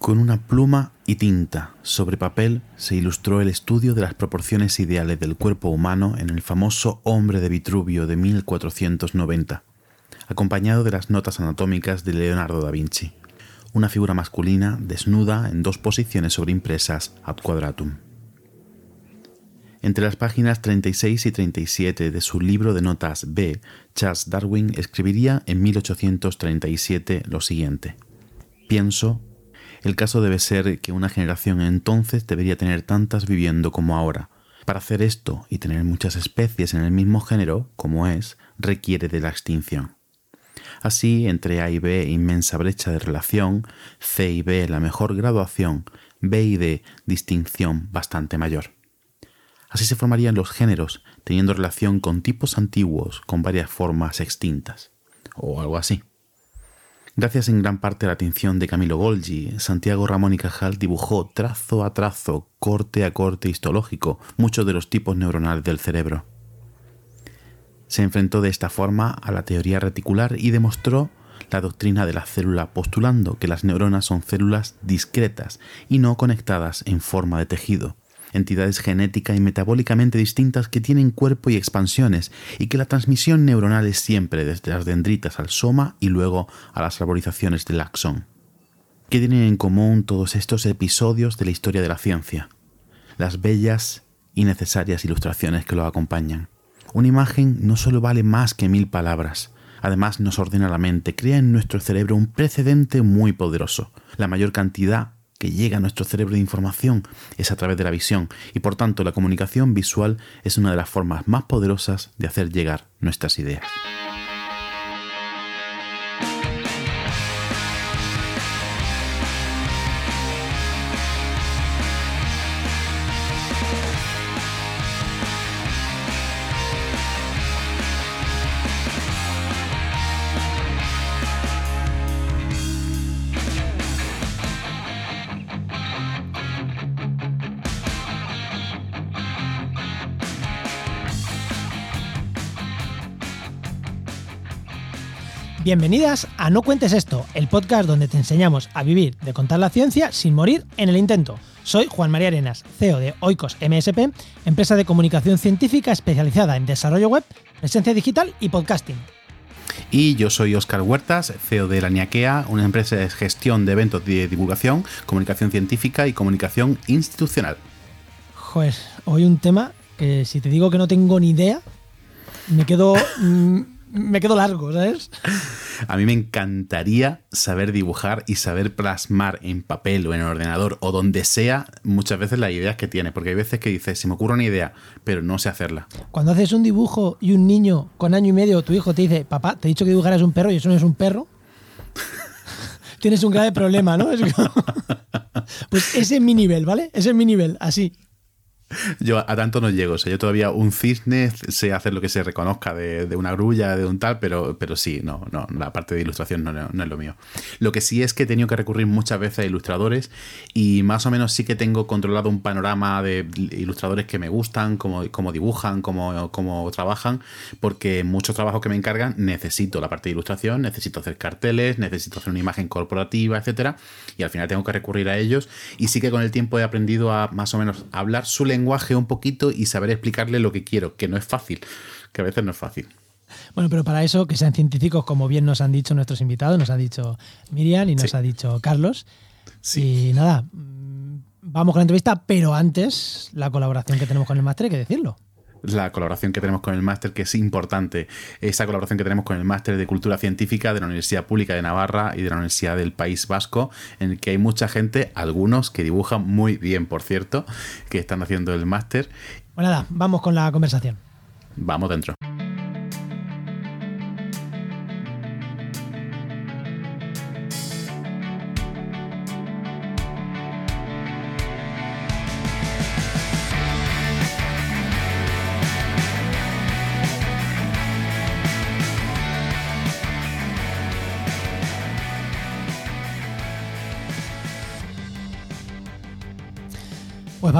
Con una pluma y tinta sobre papel se ilustró el estudio de las proporciones ideales del cuerpo humano en el famoso Hombre de Vitruvio de 1490, acompañado de las notas anatómicas de Leonardo da Vinci, una figura masculina desnuda en dos posiciones sobreimpresas ad quadratum. Entre las páginas 36 y 37 de su libro de notas B, Charles Darwin escribiría en 1837 lo siguiente. Pienso el caso debe ser que una generación entonces debería tener tantas viviendo como ahora. Para hacer esto y tener muchas especies en el mismo género, como es, requiere de la extinción. Así, entre A y B, inmensa brecha de relación, C y B, la mejor graduación, B y D, distinción bastante mayor. Así se formarían los géneros, teniendo relación con tipos antiguos con varias formas extintas, o algo así. Gracias en gran parte a la atención de Camilo Golgi, Santiago Ramón y Cajal dibujó trazo a trazo, corte a corte histológico, muchos de los tipos neuronales del cerebro. Se enfrentó de esta forma a la teoría reticular y demostró la doctrina de la célula postulando que las neuronas son células discretas y no conectadas en forma de tejido, entidades genética y metabólicamente distintas que tienen cuerpo y expansiones, y que la transmisión neuronal es siempre desde las dendritas al soma y luego a las arborizaciones del axón. ¿Qué tienen en común todos estos episodios de la historia de la ciencia? Las bellas y necesarias ilustraciones que lo acompañan. Una imagen no solo vale más que mil palabras, además nos ordena la mente, crea en nuestro cerebro un precedente muy poderoso. La mayor cantidad que llega a nuestro cerebro de información es a través de la visión y por tanto la comunicación visual es una de las formas más poderosas de hacer llegar nuestras ideas. Bienvenidas a No Cuentes Esto, el podcast donde te enseñamos a vivir de contar la ciencia sin morir en el intento. Soy Juan María Arenas, CEO de Oikos MSP, empresa de comunicación científica especializada en desarrollo web, presencia digital y podcasting. Y yo soy Óscar Huertas, CEO de La Niaquea, una empresa de gestión de eventos de divulgación, comunicación científica y comunicación institucional. Joder, hoy un tema que si te digo que no tengo ni idea, me quedo... Me quedo largo, ¿sabes? A mí me encantaría saber dibujar y saber plasmar en papel o en ordenador o donde sea muchas veces las ideas que tienes, porque hay veces que dices, se me ocurre una idea, pero no sé hacerla. Cuando haces un dibujo y un niño con año y medio, tu hijo te dice, papá, te he dicho que dibujaras un perro y eso no es un perro, tienes un grave problema, ¿no? pues ese es mi nivel, ¿vale? Ese es mi nivel, así. Yo a tanto no llego. O sea, yo todavía un cisne sé hacer lo que se reconozca de, una grulla, de un tal, pero, pero sí, no, no, la parte de ilustración no, no, es lo mío. Lo que sí es que he tenido que recurrir muchas veces a ilustradores y más o menos sí que tengo controlado un panorama de ilustradores que me gustan, cómo, dibujan, cómo, cómo trabajan, porque muchos trabajos que me encargan necesito la parte de ilustración, necesito hacer carteles, necesito hacer una imagen corporativa, etcétera, y al final tengo que recurrir a ellos. Y sí que con el tiempo he aprendido a más o menos hablar su lenguaje lenguaje un poquito y saber explicarle lo que quiero, que no es fácil, que a veces no es fácil. Bueno, pero para eso que sean científicos, como bien nos han dicho nuestros invitados, nos ha dicho Miriam y nos ha dicho Carlos. Sí. Y nada, mm, vamos con la entrevista, pero antes la colaboración que tenemos con el máster, hay que decirlo la colaboración que tenemos con el máster, que es importante, esa colaboración que tenemos con el máster de Cultura Científica de la Universidad Pública de Navarra y de la Universidad del País Vasco, en el que hay mucha gente, algunos que dibujan muy bien, por cierto, que están haciendo el máster. Pues nada, vamos con la conversación. Vamos dentro.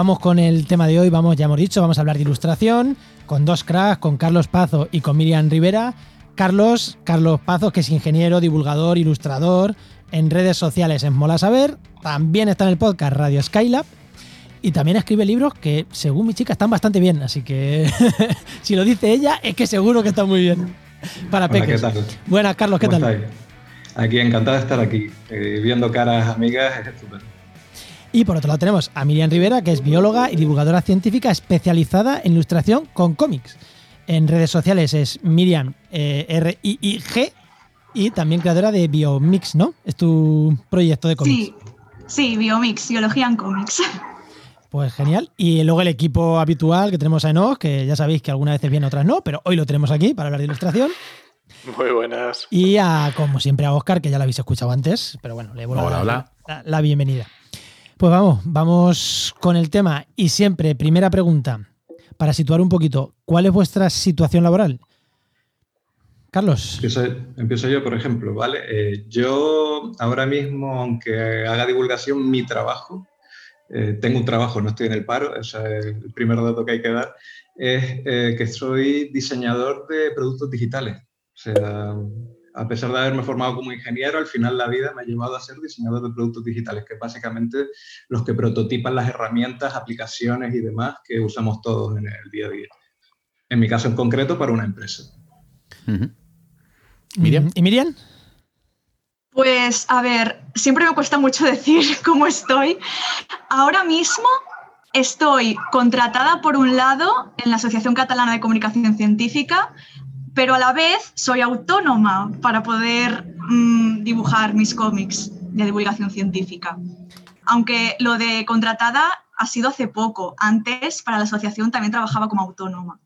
Vamos con el tema de hoy, vamos, ya hemos dicho, vamos a hablar de ilustración con dos cracks, con Carlos Pazo y con Miriam Rivera. Carlos, Carlos Pazo, que es ingeniero, divulgador, ilustrador, en redes sociales en Mola Saber, también está en el podcast Radio Skylab y también escribe libros que, según mi chica, están bastante bien. Así que si lo dice ella, es que seguro que está muy bien. Para peques. Buenas, Carlos, ¿qué tal? Aquí encantado de estar aquí. Eh, viendo caras amigas es estupendo. Y por otro lado tenemos a Miriam Rivera, que es bióloga y divulgadora científica especializada en ilustración con cómics. En redes sociales es Miriam eh, R-I-I-G y también creadora de Biomix, ¿no? Es tu proyecto de cómics. Sí, sí, Biomix, biología en cómics. Pues genial. Y luego el equipo habitual que tenemos a Enoch, que ya sabéis que algunas veces viene, otras no, pero hoy lo tenemos aquí para hablar de ilustración. Muy buenas. Y a, como siempre, a Oscar, que ya lo habéis escuchado antes, pero bueno, le vuelvo a dar la, bienvenida. Pues vamos, vamos con el tema. Y siempre, primera pregunta, para situar un poquito, ¿cuál es vuestra situación laboral? Carlos. Empiezo, yo, por ejemplo, ¿vale? Eh, yo ahora mismo, aunque haga divulgación, mi trabajo eh, tengo un trabajo, no estoy en el paro, ese es el primer dato que hay que dar, es eh, que soy diseñador de productos digitales. O sea, a pesar de haberme formado como ingeniero, al final la vida me ha llevado a ser diseñador de productos digitales, que es básicamente los que prototipan las herramientas, aplicaciones y demás que usamos todos en el día a día. En mi caso en concreto, para una empresa. Miriam. ¿Y Miriam? Pues a ver, siempre me cuesta mucho decir cómo estoy. Ahora mismo estoy contratada por un lado en la Asociación Catalana de Comunicación Científica, pero a la vez soy autónoma para poder mm, dibujar mis cómics de divulgación científica. Aunque lo de contratada ha sido hace poco. Antes, para la asociación también trabajaba como autónoma.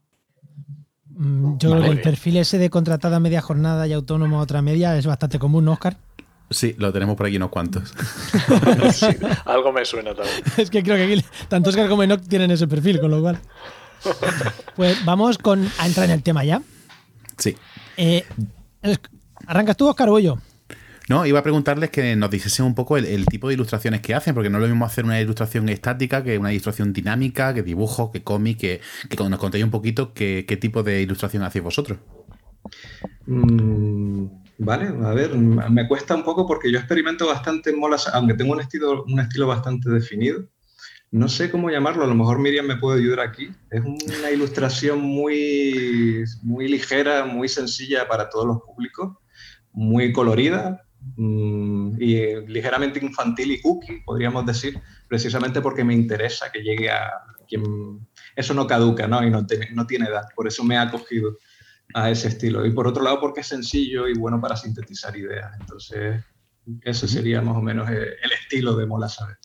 Mm, yo el perfil ese de contratada media jornada y autónoma otra media es bastante común, ¿no, Oscar? Sí, lo tenemos por aquí unos cuantos. algo me suena también. Es que creo que aquí tanto Oscar como Enoch tienen ese perfil, con lo cual. Pues vamos con, a entrar en el tema ya. Sí. Eh, ¿Arrancas tú, Oscar, o yo? No, iba a preguntarles que nos dijesen un poco el, tipo de ilustraciones que hacen, porque no es lo mismo hacer una ilustración estática que una ilustración dinámica, que dibujo, que cómic, que, que nos contéis un poquito qué, tipo de ilustración hacéis vosotros. Mm, Vale, a ver, me cuesta un poco porque yo experimento bastante en molas, aunque tengo un estilo, un estilo bastante definido. No sé cómo llamarlo, a lo mejor Miriam me puede ayudar aquí. Es una ilustración muy, muy ligera, muy sencilla para todos los públicos, muy colorida mm, y ligeramente infantil y cookie, podríamos decir, precisamente porque me interesa que llegue a quien... Eso no caduca, ¿no? Y no, no tiene edad, por eso me ha acogido a ese estilo. Y por otro lado, porque es sencillo y bueno para sintetizar ideas. Entonces, ese sería más o menos el estilo de Mola Saber.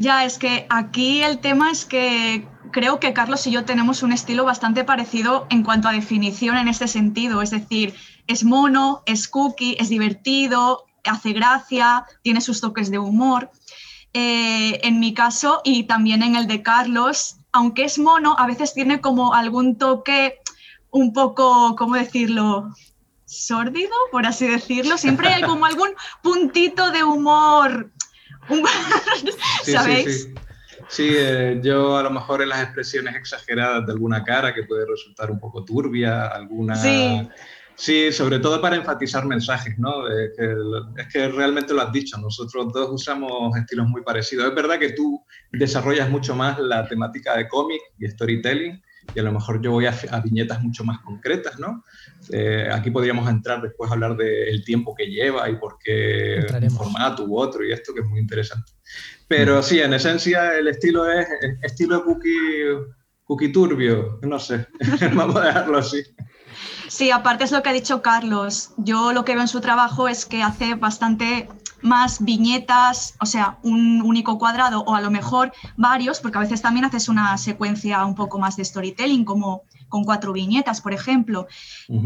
Ya, es que aquí el tema es que creo que Carlos y yo tenemos un estilo bastante parecido en cuanto a definición en este sentido. Es decir, es mono, es cookie, es divertido, hace gracia, tiene sus toques de humor. Eh, en mi caso y también en el de Carlos, aunque es mono, a veces tiene como algún toque un poco, ¿cómo decirlo? sórdido, por así decirlo. Siempre hay como algún puntito de humor, ¿sabéis? Sí, sí, eh, yo a lo mejor en las expresiones exageradas de alguna cara que puede resultar un poco turbia, alguna... Sí. Sí, sobre todo para enfatizar mensajes, ¿no? Es que, es que, realmente lo has dicho, nosotros dos usamos estilos muy parecidos. Es verdad que tú desarrollas mucho más la temática de cómic y storytelling, y a lo mejor yo voy a, viñetas mucho más concretas, ¿no? Eh, aquí podríamos entrar después a hablar del tiempo que lleva y por qué un formato u otro y esto que es muy interesante. Pero sí, en esencia el estilo es estilo de cookie, cookie turbio, no sé, vamos a dejarlo así. Sí, aparte es lo que ha dicho Carlos. Yo lo que veo en su trabajo es que hace bastante más viñetas, o sea, un único cuadrado o a lo mejor varios, porque a veces también haces una secuencia un poco más de storytelling, como con cuatro viñetas, por ejemplo.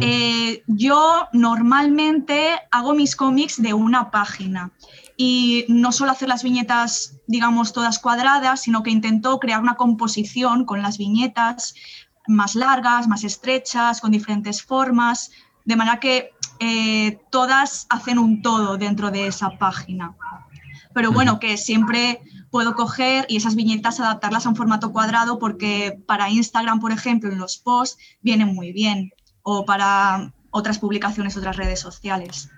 Eh, yo normalmente hago mis cómics de una página y no solo hacer las viñetas, digamos, todas cuadradas, sino que intento crear una composición con las viñetas más largas, más estrechas, con diferentes formas, de manera que eh, todas hacen un todo dentro de esa página. Pero bueno, que siempre puedo coger y esas viñetas adaptarlas a un formato cuadrado porque para Instagram, por ejemplo, en los posts vienen muy bien. O para otras publicaciones, otras redes sociales.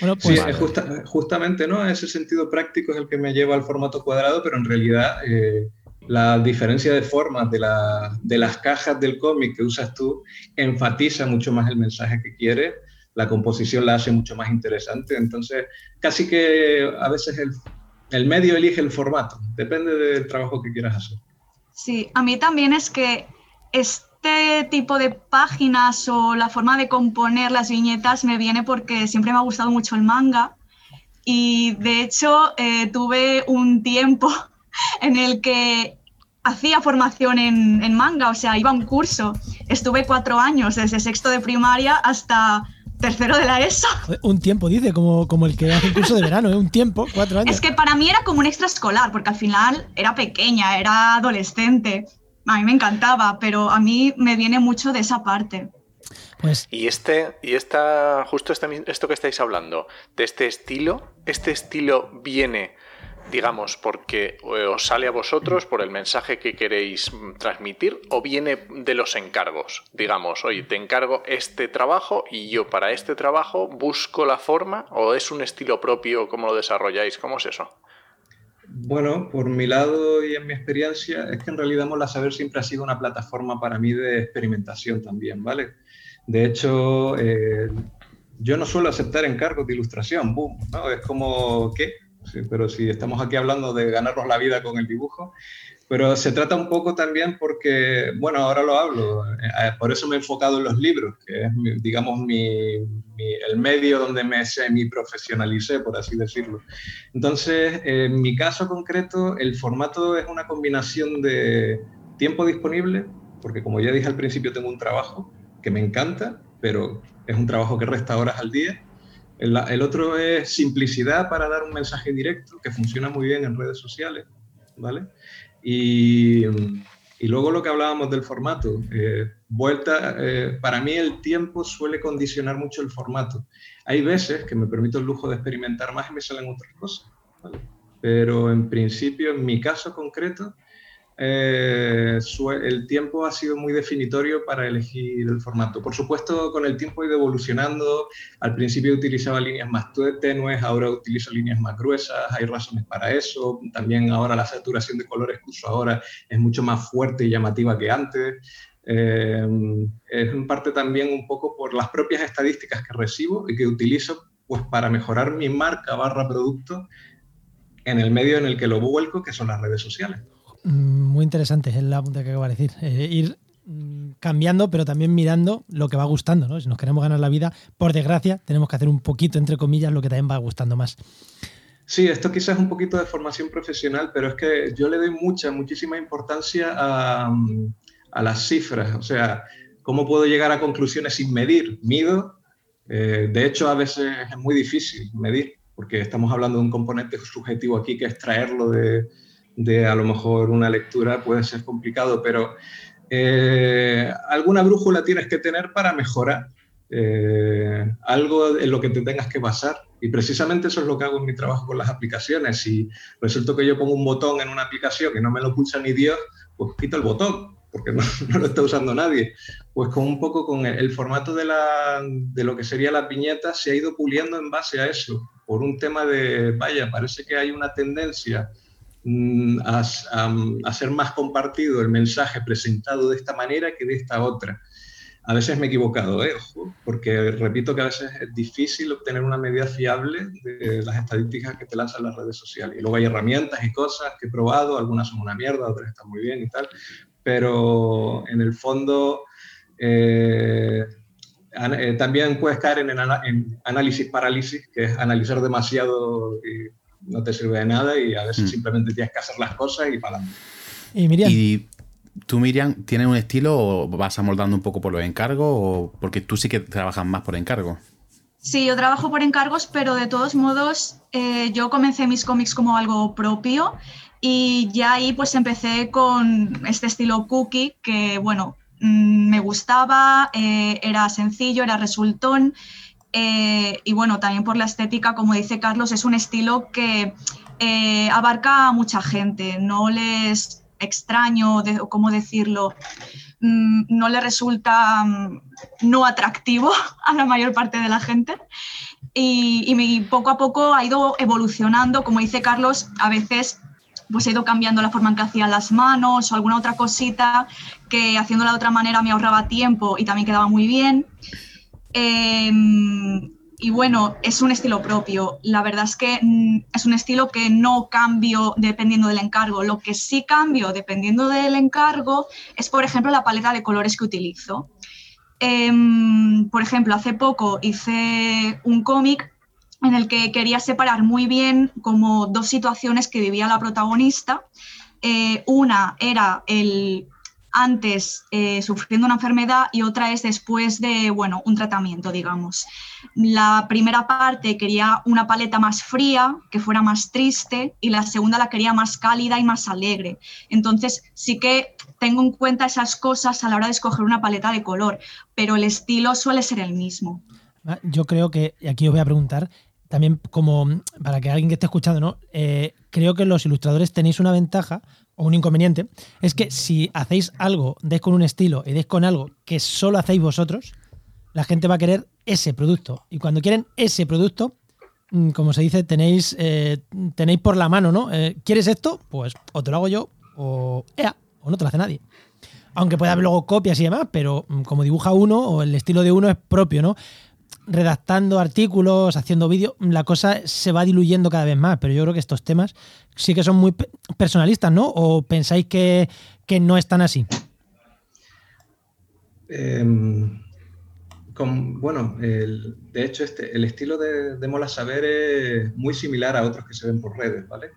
Bueno, pues, sí, justamente, ¿no? Ese sentido práctico es el que me lleva al formato cuadrado, pero en realidad eh, la diferencia de formas de, de las cajas del cómic que usas tú enfatiza mucho más el mensaje que quiere, la composición la hace mucho más interesante, entonces casi que a veces el, el medio elige el formato, depende del trabajo que quieras hacer. Sí, a mí también es que este tipo de páginas o la forma de componer las viñetas me viene porque siempre me ha gustado mucho el manga y de hecho eh, tuve un tiempo en el que hacía formación en, en, manga, o sea, iba a un curso. Estuve cuatro años, desde sexto de primaria hasta tercero de la ESO. Un tiempo, dice, como, como el que hace un curso de verano, ¿eh? un tiempo, cuatro años. Es que para mí era como un extraescolar, porque al final era pequeña, era adolescente. A mí me encantaba, pero a mí me viene mucho de esa parte. Pues... Y este, y esta, justo este, esto que estáis hablando, de este estilo, este estilo viene digamos, porque eh, os sale a vosotros por el mensaje que queréis mm, transmitir o viene de los encargos? Digamos, oye, te encargo este trabajo y yo para este trabajo busco la forma o es un estilo propio, ¿cómo lo desarrolláis? ¿Cómo es eso? Bueno, por mi lado y en mi experiencia, es que en realidad Mola Saber siempre ha sido una plataforma para mí de experimentación también, ¿vale? De hecho, eh, yo no suelo aceptar encargos de ilustración, boom, ¿no? Es como, ¿qué? Pero si estamos aquí hablando de ganarnos la vida con el dibujo, pero se trata un poco también porque, bueno, ahora lo hablo, eh, eh, por eso me he enfocado en los libros, que es, digamos, mi, el medio donde me semi-profesionalicé, por así decirlo. Entonces, en mi caso concreto, el formato es una combinación de tiempo disponible, porque como ya dije al principio, tengo un trabajo que me encanta, pero es un trabajo que resta horas al día, el, otro es simplicidad para dar un mensaje directo, que funciona muy bien en redes sociales, ¿vale? Y, luego lo que hablábamos del formato. Eh, vuelta, eh, para mí el tiempo suele condicionar mucho el formato. Hay veces que me permito el lujo de experimentar más y me salen otras cosas. Pero en principio, en mi caso concreto, eh, el tiempo ha sido muy definitorio para elegir el formato. Por supuesto, con el tiempo he ido evolucionando. Al principio utilizaba líneas más tenues, ahora utilizo líneas más gruesas, hay razones para eso. También ahora la saturación de colores que uso ahora es mucho más fuerte y llamativa que antes. Eh, es en parte también un poco por las propias estadísticas que recibo y que utilizo pues, para mejorar mi marca barra producto en el medio en el que lo vuelco, que son las redes sociales. Mm, muy interesante, es la punta que acabo de decir. Eh, ir mm, cambiando, pero también mirando lo que va gustando, ¿no? Si nos queremos ganar la vida, por desgracia, tenemos que hacer un poquito, entre comillas, lo que también va gustando más. Sí, esto quizás es un poquito de formación profesional, pero es que yo le doy mucha, muchísima importancia a, mm, las cifras. O sea, ¿cómo puedo llegar a conclusiones sin medir? Mido. Eh, de hecho, a veces es muy difícil medir, porque estamos hablando de un componente subjetivo aquí que es traerlo de, de a lo mejor una lectura puede ser complicado, pero eh, alguna brújula tienes que tener para mejorar. Eh, algo en lo que te tengas que basar. Y precisamente eso es lo que hago en mi trabajo con las aplicaciones. Si resulta que yo pongo un botón en una aplicación que no me lo pulsa ni Dios, pues quito el botón, porque no, lo está usando nadie. Pues con un poco con el, formato de, la, de lo que sería la piñeta se ha ido puliendo en base a eso, por un tema de, vaya, parece que hay una tendencia Mm, a, ser más compartido el mensaje presentado de esta manera que de esta otra. A veces me he equivocado, ¿eh? porque repito que a veces es difícil obtener una medida fiable de las estadísticas que te lanzan las redes sociales. Y luego hay herramientas y cosas que he probado, algunas son una mierda, otras están muy bien y tal, pero en el fondo eh, eh, también puedes caer en, en análisis parálisis, que es analizar demasiado no te sirve de nada y a veces mm. simplemente tienes que hacer las cosas y para adelante. ¿Y Miriam? ¿Y tú, Miriam, tienes un estilo o vas amoldando un poco por los encargos o porque tú sí que trabajas más por encargo? Sí, yo trabajo por encargos, pero de todos modos eh, yo comencé mis cómics como algo propio y ya ahí pues empecé con este estilo cookie que bueno, mm, me gustaba, eh, era sencillo, era resultón eh, y bueno, también por la estética, como dice Carlos, es un estilo que eh, abarca a mucha gente, no les extraño, de, ¿cómo decirlo? mm, no le resulta mm, no atractivo a la mayor parte de la gente. Y, y poco a poco ha ido evolucionando, como dice Carlos, a veces pues he ido cambiando la forma en que hacía las manos o alguna otra cosita que haciéndola de otra manera me ahorraba tiempo y también quedaba muy bien. Em, y bueno, es un estilo propio. La verdad es que mm, es un estilo que no cambio dependiendo del encargo. Lo que sí cambio dependiendo del encargo es, por ejemplo, la paleta de colores que utilizo. Em, por ejemplo, hace poco hice un cómic en el que quería separar muy bien como dos situaciones que vivía la protagonista. Eh, una era el antes eh, sufriendo una enfermedad y otra es después de, bueno, un tratamiento, digamos. La primera parte quería una paleta más fría, que fuera más triste, y la segunda la quería más cálida y más alegre. Entonces, sí que tengo en cuenta esas cosas a la hora de escoger una paleta de color, pero el estilo suele ser el mismo. Ah, yo creo que, y aquí os voy a preguntar, también como para que alguien que esté escuchando, ¿no? Eh, creo que los ilustradores tenéis una ventaja un inconveniente, es que si hacéis algo, deis con un estilo y deis con algo que solo hacéis vosotros, la gente va a querer ese producto. Y cuando quieren ese producto, mm, como se dice, tenéis, eh, tenéis por la mano, ¿no? Eh, ¿Quieres esto? Pues o te lo hago yo o, o no te lo hace nadie. Aunque pueda haber luego copias y demás, pero mm, como dibuja uno o el estilo de uno es propio, ¿no? Redactando artículos, haciendo vídeos, la cosa se va diluyendo cada vez más, pero yo creo que estos temas sí que son muy personalistas, ¿no? ¿O pensáis que, no están así? Em, bueno, de hecho, este, el estilo de, de, Mola Saber es muy similar a otros que se ven por redes, ¿vale?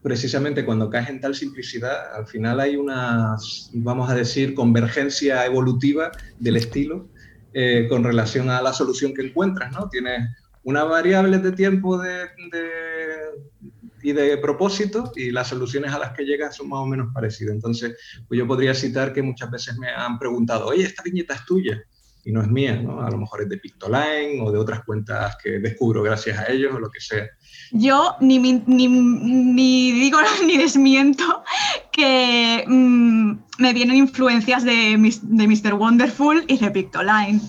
Precisamente cuando caes en tal simplicidad, al final hay una, vamos a decir, convergencia evolutiva del estilo eh, con relación a la solución que encuentras, ¿no? Tienes unas variables de tiempo y de propósito y las soluciones a las que llegas son más o menos parecidas. Entonces, pues yo podría citar que muchas veces me han preguntado, oye, esta viñeta es tuya y no es mía, ¿no? A lo mejor es de Pictoline o de otras cuentas que descubro gracias a ellos o lo que sea. Yo ni, ni, digo ni desmiento que mm, me vienen influencias de, de Mr. Wonderful y de Pictoline.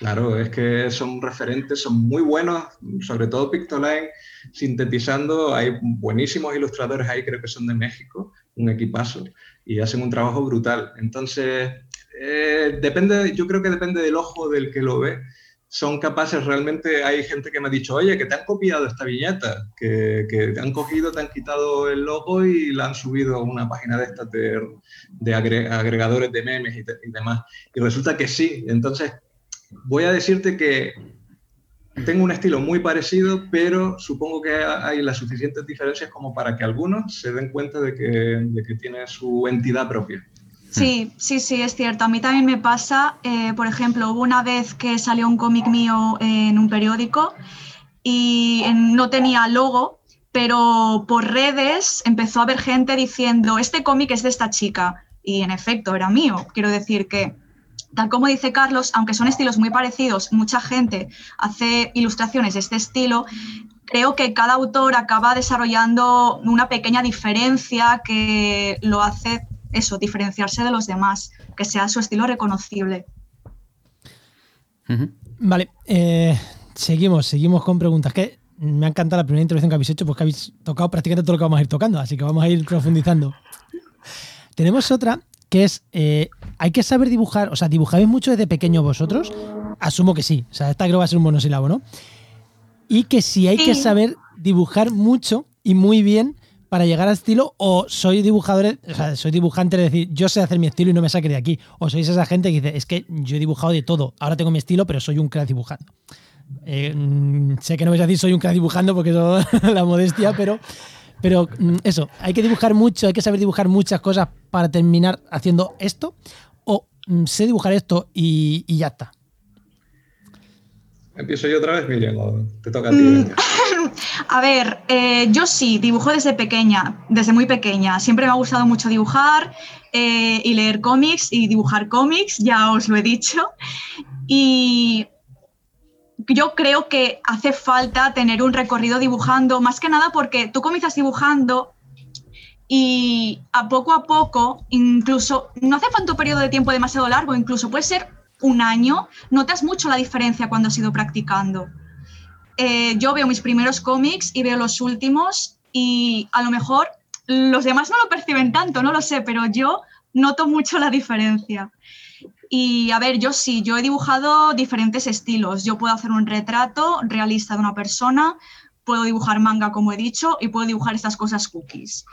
Claro, es que son referentes, son muy buenos, sobre todo Pictoline, sintetizando, hay buenísimos ilustradores ahí, creo que son de México, un equipazo, y hacen un trabajo brutal. Entonces, eh, depende, yo creo que depende del ojo del que lo ve. Son capaces realmente, hay gente que me ha dicho, oye, que te han copiado esta viñeta, que, que te han cogido, te han quitado el logo y la han subido a una página de estas de, de agregadores de memes y, y demás. Y resulta que sí. Entonces, voy a decirte que tengo un estilo muy parecido, pero supongo que hay las suficientes diferencias como para que algunos se den cuenta de que, de que tiene su entidad propia. Sí, sí, sí, es cierto. A mí también me pasa, eh, por ejemplo, hubo una vez que salió un cómic mío en un periódico y no tenía logo, pero por redes empezó a haber gente diciendo, este cómic es de esta chica. Y en efecto, era mío. Quiero decir que, tal como dice Carlos, aunque son estilos muy parecidos, mucha gente hace ilustraciones de este estilo, creo que cada autor acaba desarrollando una pequeña diferencia que lo hace eso, diferenciarse de los demás, que sea su estilo reconocible. Vale, eh, seguimos, seguimos con preguntas. Que me ha encantado la primera intervención que habéis hecho, porque habéis tocado prácticamente todo lo que vamos a ir tocando, así que vamos a ir profundizando. Tenemos otra que es, eh, hay que saber dibujar, o sea, ¿dibujáis mucho desde pequeño vosotros? Asumo que sí, o sea, esta creo que va a ser un monosílabo, ¿no? Y que si hay que saber dibujar mucho y muy bien para llegar al estilo o soy dibujador, o sea, soy dibujante de decir, yo sé hacer mi estilo y no me saque de aquí. O sois esa gente que dice, es que yo he dibujado de todo, ahora tengo mi estilo, pero soy un crack dibujando. Eh, mm, sé que no vais a decir soy un crack dibujando porque eso la modestia, pero, pero mm, eso, hay que dibujar mucho, hay que saber dibujar muchas cosas para terminar haciendo esto, o mm, sé dibujar esto y, y ya está. Empiezo yo otra vez, Miriam, te toca a ti. A ver, eh, yo sí, dibujo desde pequeña, desde muy pequeña. Siempre me ha gustado mucho dibujar eh, y leer cómics y dibujar cómics, ya os lo he dicho. Y yo creo que hace falta tener un recorrido dibujando, más que nada porque tú comienzas dibujando Y a poco a poco, incluso, no hace falta un periodo de tiempo demasiado largo, incluso puede ser un año, notas mucho la diferencia cuando has ido practicando. Eh, yo veo mis primeros cómics y veo los últimos y a lo mejor los demás no lo perciben tanto, no lo sé, pero yo noto mucho la diferencia. Y a ver, yo sí, yo he dibujado diferentes estilos. Yo puedo hacer un retrato realista de una persona, puedo dibujar manga, como he dicho, y puedo dibujar estas cosas cookies.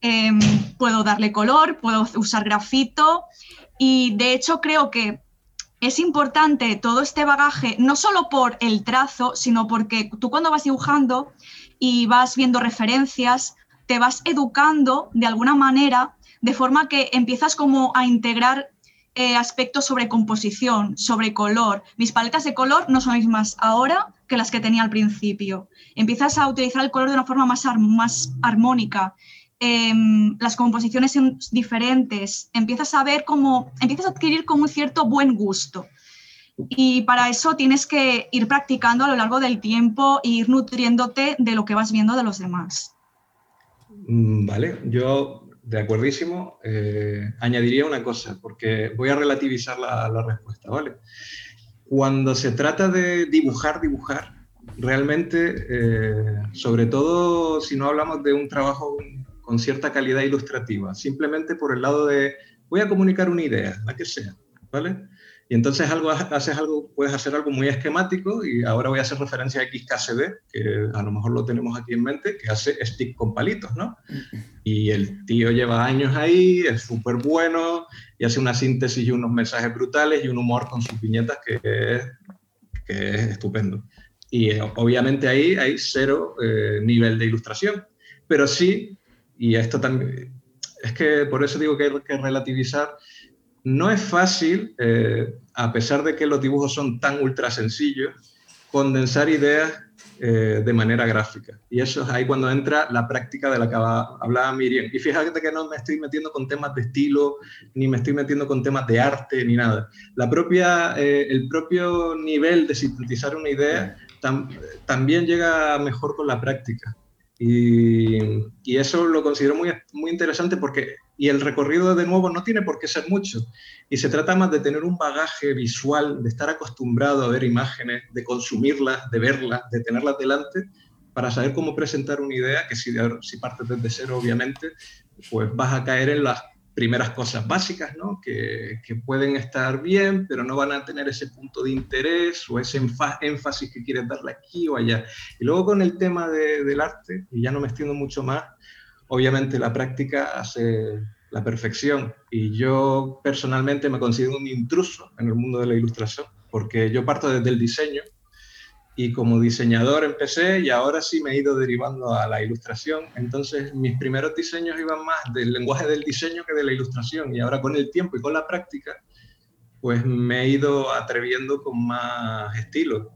Em, puedo darle color, puedo usar grafito y de hecho creo que es importante todo este bagaje, no solo por el trazo, sino porque tú cuando vas dibujando y vas viendo referencias, te vas educando de alguna manera, de forma que empiezas como a integrar eh, aspectos sobre composición, sobre color. Mis paletas de color no son las mismas ahora que las que tenía al principio. Empiezas a utilizar el color de una forma más, más armónica. Em, las composiciones son diferentes. Empiezas a ver cómo, empiezas a adquirir como un cierto buen gusto. Y para eso tienes que ir practicando a lo largo del tiempo e ir nutriéndote de lo que vas viendo de los demás. Mm, vale, yo de acuerdísimo, eh, añadiría una cosa, porque voy a relativizar la, respuesta, ¿vale? Cuando se trata de dibujar, dibujar, realmente, eh, sobre todo si no hablamos de un trabajo con cierta calidad ilustrativa, simplemente por el lado de voy a comunicar una idea, la que sea, ¿vale? Y entonces algo, haces algo, puedes hacer algo muy esquemático y ahora voy a hacer referencia a XKCD, que a lo mejor lo tenemos aquí en mente, que hace stick con palitos, ¿no? Y el tío lleva años ahí, es súper bueno y hace una síntesis y unos mensajes brutales y un humor con sus viñetas que es, que es estupendo. Y eh, obviamente ahí hay cero eh, nivel de ilustración, pero sí, y esto también, es que por eso digo que hay que relativizar no es fácil, eh, a pesar de que los dibujos son tan ultra sencillos, condensar ideas eh, de manera gráfica. Y eso es ahí cuando entra la práctica de la que hablaba Miriam. Y fíjate que no me estoy metiendo con temas de estilo, ni me estoy metiendo con temas de arte, ni nada. La propia, eh, el propio nivel de sintetizar una idea también llega mejor con la práctica. Y, eso lo considero muy, muy interesante porque y el recorrido de nuevo no tiene por qué ser mucho. Y se trata más de tener un bagaje visual, de estar acostumbrado a ver imágenes, de consumirlas, de verlas, de tenerlas delante, para saber cómo presentar una idea que si, si partes desde cero, obviamente, pues vas a caer en las primeras cosas básicas, ¿no? que, pueden estar bien, pero no van a tener ese punto de interés o ese énfasis que quieres darle aquí o allá. Y luego con el tema de, del arte, y ya no me extiendo mucho más, obviamente la práctica hace la perfección y yo personalmente me considero un intruso en el mundo de la ilustración porque yo parto desde el diseño y como diseñador empecé y ahora sí me he ido derivando a la ilustración. Entonces mis primeros diseños iban más del lenguaje del diseño que de la ilustración y ahora con el tiempo y con la práctica pues me he ido atreviendo con más estilo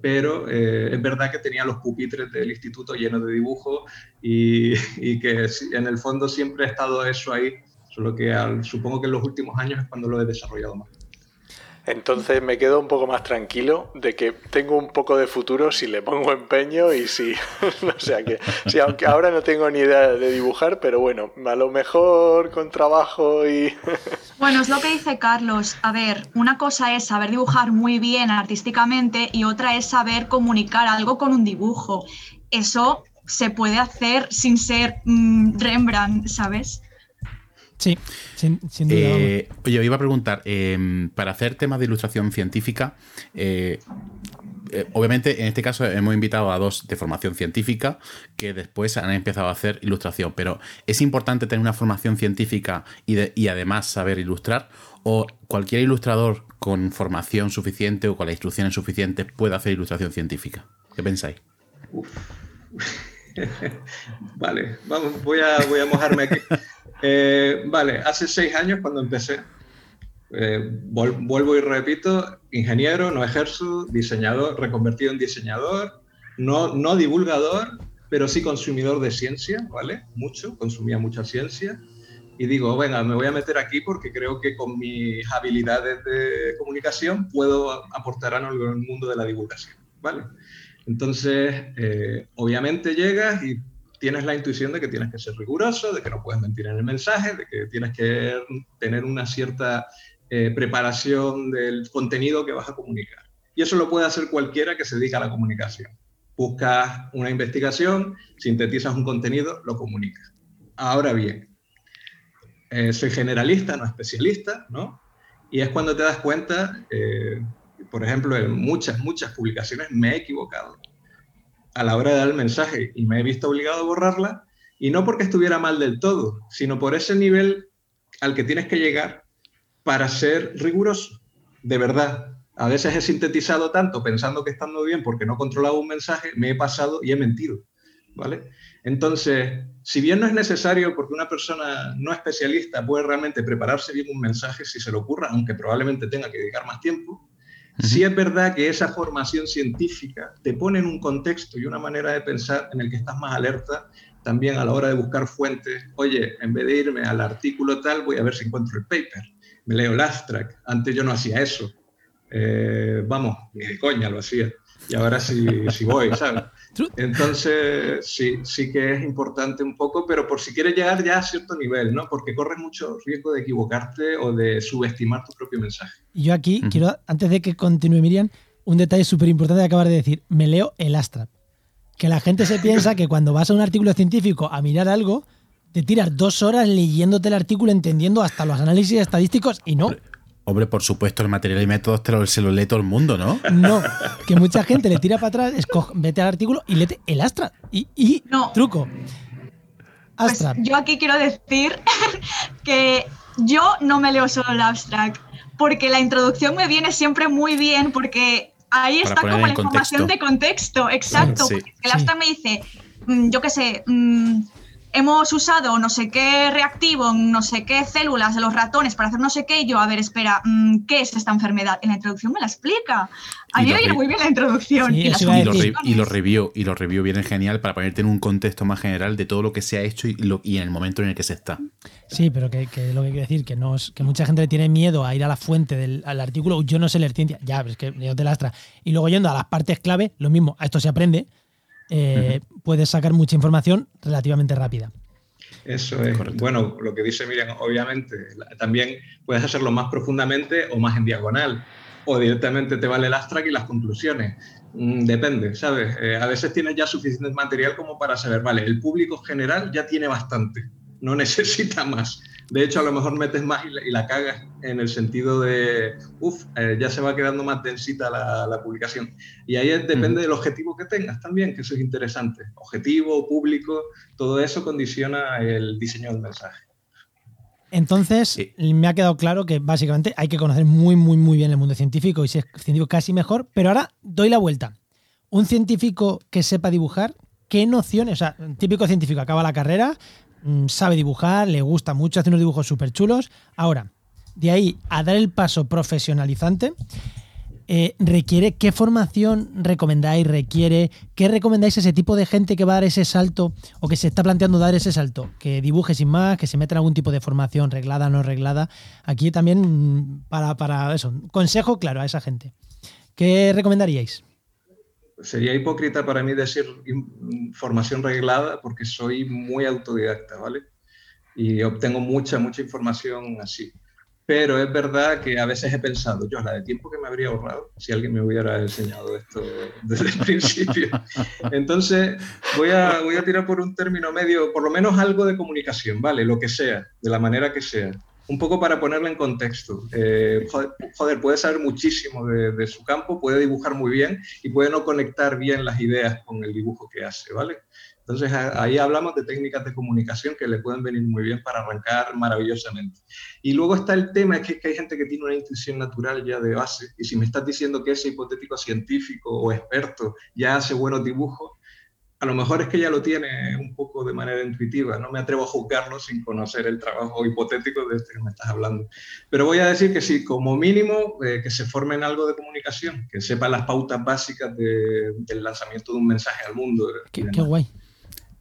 pero eh, es verdad que tenía los pupitres del instituto llenos de dibujos y, que en el fondo siempre ha estado eso ahí, solo que supongo que en los últimos años es cuando lo he desarrollado más. Entonces me quedo un poco más tranquilo de que tengo un poco de futuro si le pongo empeño y si, o sea que, si aunque ahora no tengo ni idea de dibujar, pero bueno, a lo mejor con trabajo y... Bueno, es lo que dice Carlos. A ver, una cosa es saber dibujar muy bien artísticamente y otra es saber comunicar algo con un dibujo. Eso se puede hacer sin ser mm, Rembrandt, ¿sabes? Sí, sin, duda. Eh, oye, iba a preguntar, em, para hacer temas de ilustración científica, eh, eh, obviamente en este caso hemos invitado a dos de formación científica que después han empezado a hacer ilustración, pero ¿es importante tener una formación científica y, además saber ilustrar? ¿O cualquier ilustrador con formación suficiente o con las instrucciones suficientes puede hacer ilustración científica? ¿Qué pensáis? vale, vamos, voy a, voy a mojarme aquí. Eh, vale, hace seis años cuando empecé, eh, vuelvo y repito, ingeniero, no ejerzo, diseñador, reconvertido en diseñador, no, no divulgador, pero sí consumidor de ciencia, ¿vale? Mucho, consumía mucha ciencia. Y digo, venga, me voy a meter aquí porque creo que con mis habilidades de comunicación puedo aportar algo en el mundo de la divulgación, ¿vale? Entonces, eh, obviamente llegas y tienes la intuición de que tienes que ser riguroso, de que no puedes mentir en el mensaje, de que tienes que tener una cierta eh, preparación del contenido que vas a comunicar. Y eso lo puede hacer cualquiera que se dedica a la comunicación. Buscas una investigación, sintetizas un contenido, lo comunicas. Ahora bien, eh, soy generalista, no especialista, ¿no? Y es cuando te das cuenta, por ejemplo, en muchas, muchas publicaciones me he equivocado a la hora de dar el mensaje y me he visto obligado a borrarla, y no porque estuviera mal del todo, sino por ese nivel al que tienes que llegar para ser riguroso, de verdad. A veces he sintetizado tanto pensando que estando bien porque no controlaba un mensaje, me he pasado y he mentido, ¿vale? Entonces, si bien no es necesario porque una persona no especialista puede realmente prepararse bien un mensaje si se le ocurra, aunque probablemente tenga que dedicar más tiempo, sí es verdad que esa formación científica te pone en un contexto y una manera de pensar en el que estás más alerta también a la hora de buscar fuentes. Oye, en vez de irme al artículo tal, voy a ver si encuentro el paper me leo el abstract. Antes yo no hacía eso. Eh, vamos, ni coña lo hacía. Y ahora sí, sí voy, ¿sabes? Entonces, sí, sí que es importante un poco, pero por si quieres llegar ya a cierto nivel, ¿no? Porque corres mucho riesgo de equivocarte o de subestimar tu propio mensaje. Y yo aquí quiero, antes de que continúe Miriam, un detalle súper importante de acabar de decir. Me leo el abstract. Que la gente se piensa que cuando vas a un artículo científico a mirar algo, te tiras dos horas leyéndote el artículo, entendiendo hasta los análisis estadísticos y no. Hombre, por supuesto, el material y métodos te lo, se lo lee todo el mundo, ¿no? No, que mucha gente le tira para atrás, escoge, vete al artículo y léete el Astra. Y, no. truco. Pues Astra. yo aquí quiero decir que yo no me leo solo el abstract, porque la introducción me viene siempre muy bien, porque ahí está como la información de contexto, exacto. El abstract me dice, mm, yo qué sé, mm, hemos usado no sé qué reactivo, no sé qué células de los ratones para hacer no sé qué, y yo, a ver, espera, mm, ¿qué es esta enfermedad? En la introducción me la explica. A mí me viene muy bien la introducción. y, los y, los review, y los review vienen genial para ponerte en un contexto más general de todo lo que se ha hecho y, y en el momento en el que se está. Sí, pero que, lo que quiero decir, que, no que mucha gente le tiene miedo a ir a la fuente del artículo, yo no sé leer ciencia, ya, pero es que yo te lastra. Y luego yendo a las partes clave, lo mismo, a esto se aprende, eh, puedes sacar mucha información relativamente rápida. Eso es. Bueno, lo que dice Miriam, obviamente, también puedes hacerlo más profundamente o más en diagonal. O directamente te vale el abstract y las conclusiones. Mm, depende, ¿sabes? Eh, a veces tienes ya suficiente material como para saber, vale, el público general ya tiene bastante, no necesita más. De hecho, a lo mejor metes más y la, cagas en el sentido de, uff, eh, ya se va quedando más densita la, publicación. Y ahí depende del objetivo que tengas también, que eso es interesante. Objetivo, público, todo eso condiciona el diseño del mensaje. Entonces, me ha quedado claro que básicamente hay que conocer muy, muy, muy bien el mundo científico y ser científico casi mejor, pero ahora doy la vuelta. Un científico que sepa dibujar, ¿qué nociones? O sea, un típico científico acaba la carrera, sabe dibujar, le gusta mucho, hace unos dibujos súper chulos. Ahora, de ahí a dar el paso profesionalizante, eh, requiere, ¿qué formación recomendáis? ¿Requiere, qué recomendáis a ese tipo de gente que va a dar ese salto o que se está planteando dar ese salto? Que dibuje sin más, que se meta en algún tipo de formación reglada, no reglada. Aquí también mm, para, para eso, consejo claro a esa gente. ¿Qué recomendaríais? Sería hipócrita para mí decir formación reglada porque soy muy autodidacta, ¿vale? Y obtengo mucha, mucha información así. Pero es verdad que a veces he pensado, yo, la de tiempo que me habría ahorrado si alguien me hubiera enseñado esto desde el principio. Entonces, voy a, voy a tirar por un término medio, por lo menos algo de comunicación, ¿vale? Lo que sea, de la manera que sea un poco para ponerlo en contexto. Eh, joder, puede saber muchísimo de, su campo, puede dibujar muy bien y puede no conectar bien las ideas con el dibujo que hace, ¿vale? Entonces ahí hablamos de técnicas de comunicación que le pueden venir muy bien para arrancar maravillosamente. Y luego está el tema, que, es que hay gente que tiene una intuición natural ya de base, y si me estás diciendo que ese hipotético científico o experto ya hace buenos dibujos, a lo mejor es que ya lo tiene un poco de manera intuitiva, no me atrevo a juzgarlo sin conocer el trabajo hipotético de este que me estás hablando. Pero voy a decir que sí, como mínimo, eh, que se forme en algo de comunicación, que sepa las pautas básicas del lanzamiento de un mensaje al mundo. Qué, guay.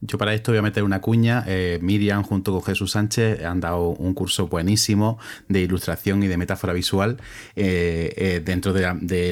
Yo para esto voy a meter una cuña. Eh, Miriam junto con Jesús Sánchez han dado un curso buenísimo de ilustración y de metáfora visual eh, eh, dentro de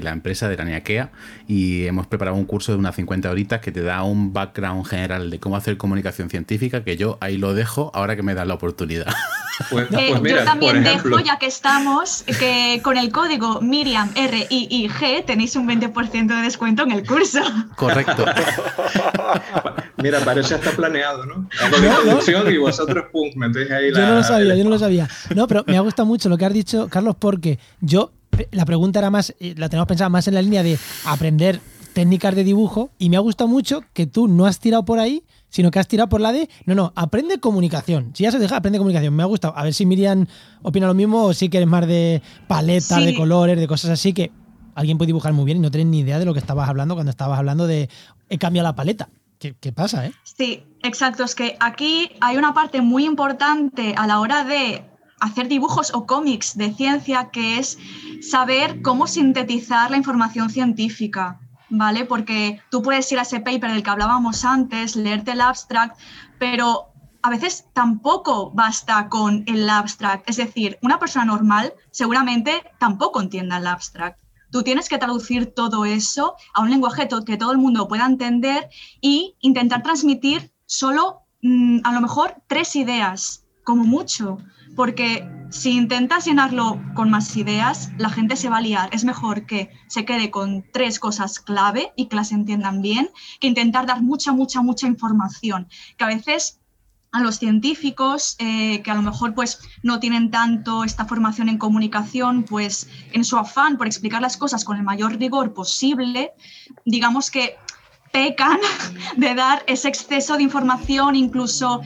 la, empresa de la Niaquea y hemos preparado un curso de unas 50 horitas que te da un background general de cómo hacer comunicación científica que yo ahí lo dejo ahora que me da la oportunidad. Pues, pues yo también dejo, ya que estamos, que con el código Miriam R I I G tenéis un 20% de descuento en el curso. Correcto. Mira, parece está planeado, ¿no? Hago y vosotros, pum, metéis ahí la... Yo no lo sabía, yo no lo sabía. No, pero me ha gustado mucho lo que has dicho, Carlos, porque yo, la pregunta era más, eh, la tenemos pensada más en la línea de aprender técnicas de dibujo y me ha gustado mucho que tú no has tirado por ahí, sino que has tirado por la de, no, no, aprende comunicación. Si ya se deja, aprende comunicación. Me ha gustado. A ver si Miriam opina lo mismo o si quieres más de paletas, de colores, de cosas así que alguien puede dibujar muy bien y no tienes ni idea de lo que estabas hablando cuando estabas hablando de he cambiado la paleta. ¿Qué, pasa, eh? Sí, exacto. Es que aquí hay una parte muy importante a la hora de hacer dibujos o cómics de ciencia, que es saber cómo sintetizar la información científica, ¿vale? Porque tú puedes ir a ese paper del que hablábamos antes, leerte el abstract, pero a veces tampoco basta con el abstract. Es decir, una persona normal seguramente tampoco entienda el abstract. Tú tienes que traducir todo eso a un lenguaje que todo el mundo pueda entender y intentar transmitir solo mm, a lo mejor tres ideas, como mucho, porque si intentas llenarlo con más ideas, la gente se va a liar. Es mejor que se quede con tres cosas clave y que las entiendan bien, que intentar dar mucha, mucha, mucha información, que a veces a los científicos eh, que a lo mejor pues no tienen tanto esta formación en comunicación, pues en su afán por explicar las cosas con el mayor rigor posible, digamos que pecan de dar ese exceso de información, incluso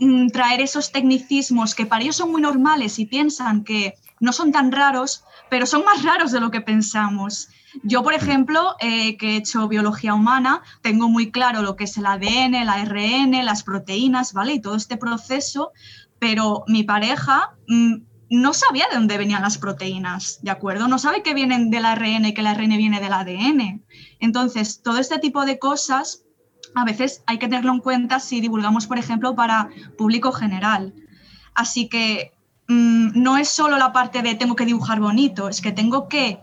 mm, traer esos tecnicismos que para ellos son muy normales y piensan que no son tan raros, pero son más raros de lo que pensamos. Yo, por ejemplo, eh, que he hecho biología humana, tengo muy claro lo que es el ADN, el ARN, las proteínas, ¿vale? Y todo este proceso, pero mi pareja mm, no sabía de dónde venían las proteínas, ¿de acuerdo? No sabe que vienen del ARN y que el ARN viene del ADN. Entonces, todo este tipo de cosas a veces hay que tenerlo en cuenta si divulgamos, por ejemplo, para público general. Así que mm, no es solo la parte de tengo que dibujar bonito, es que tengo que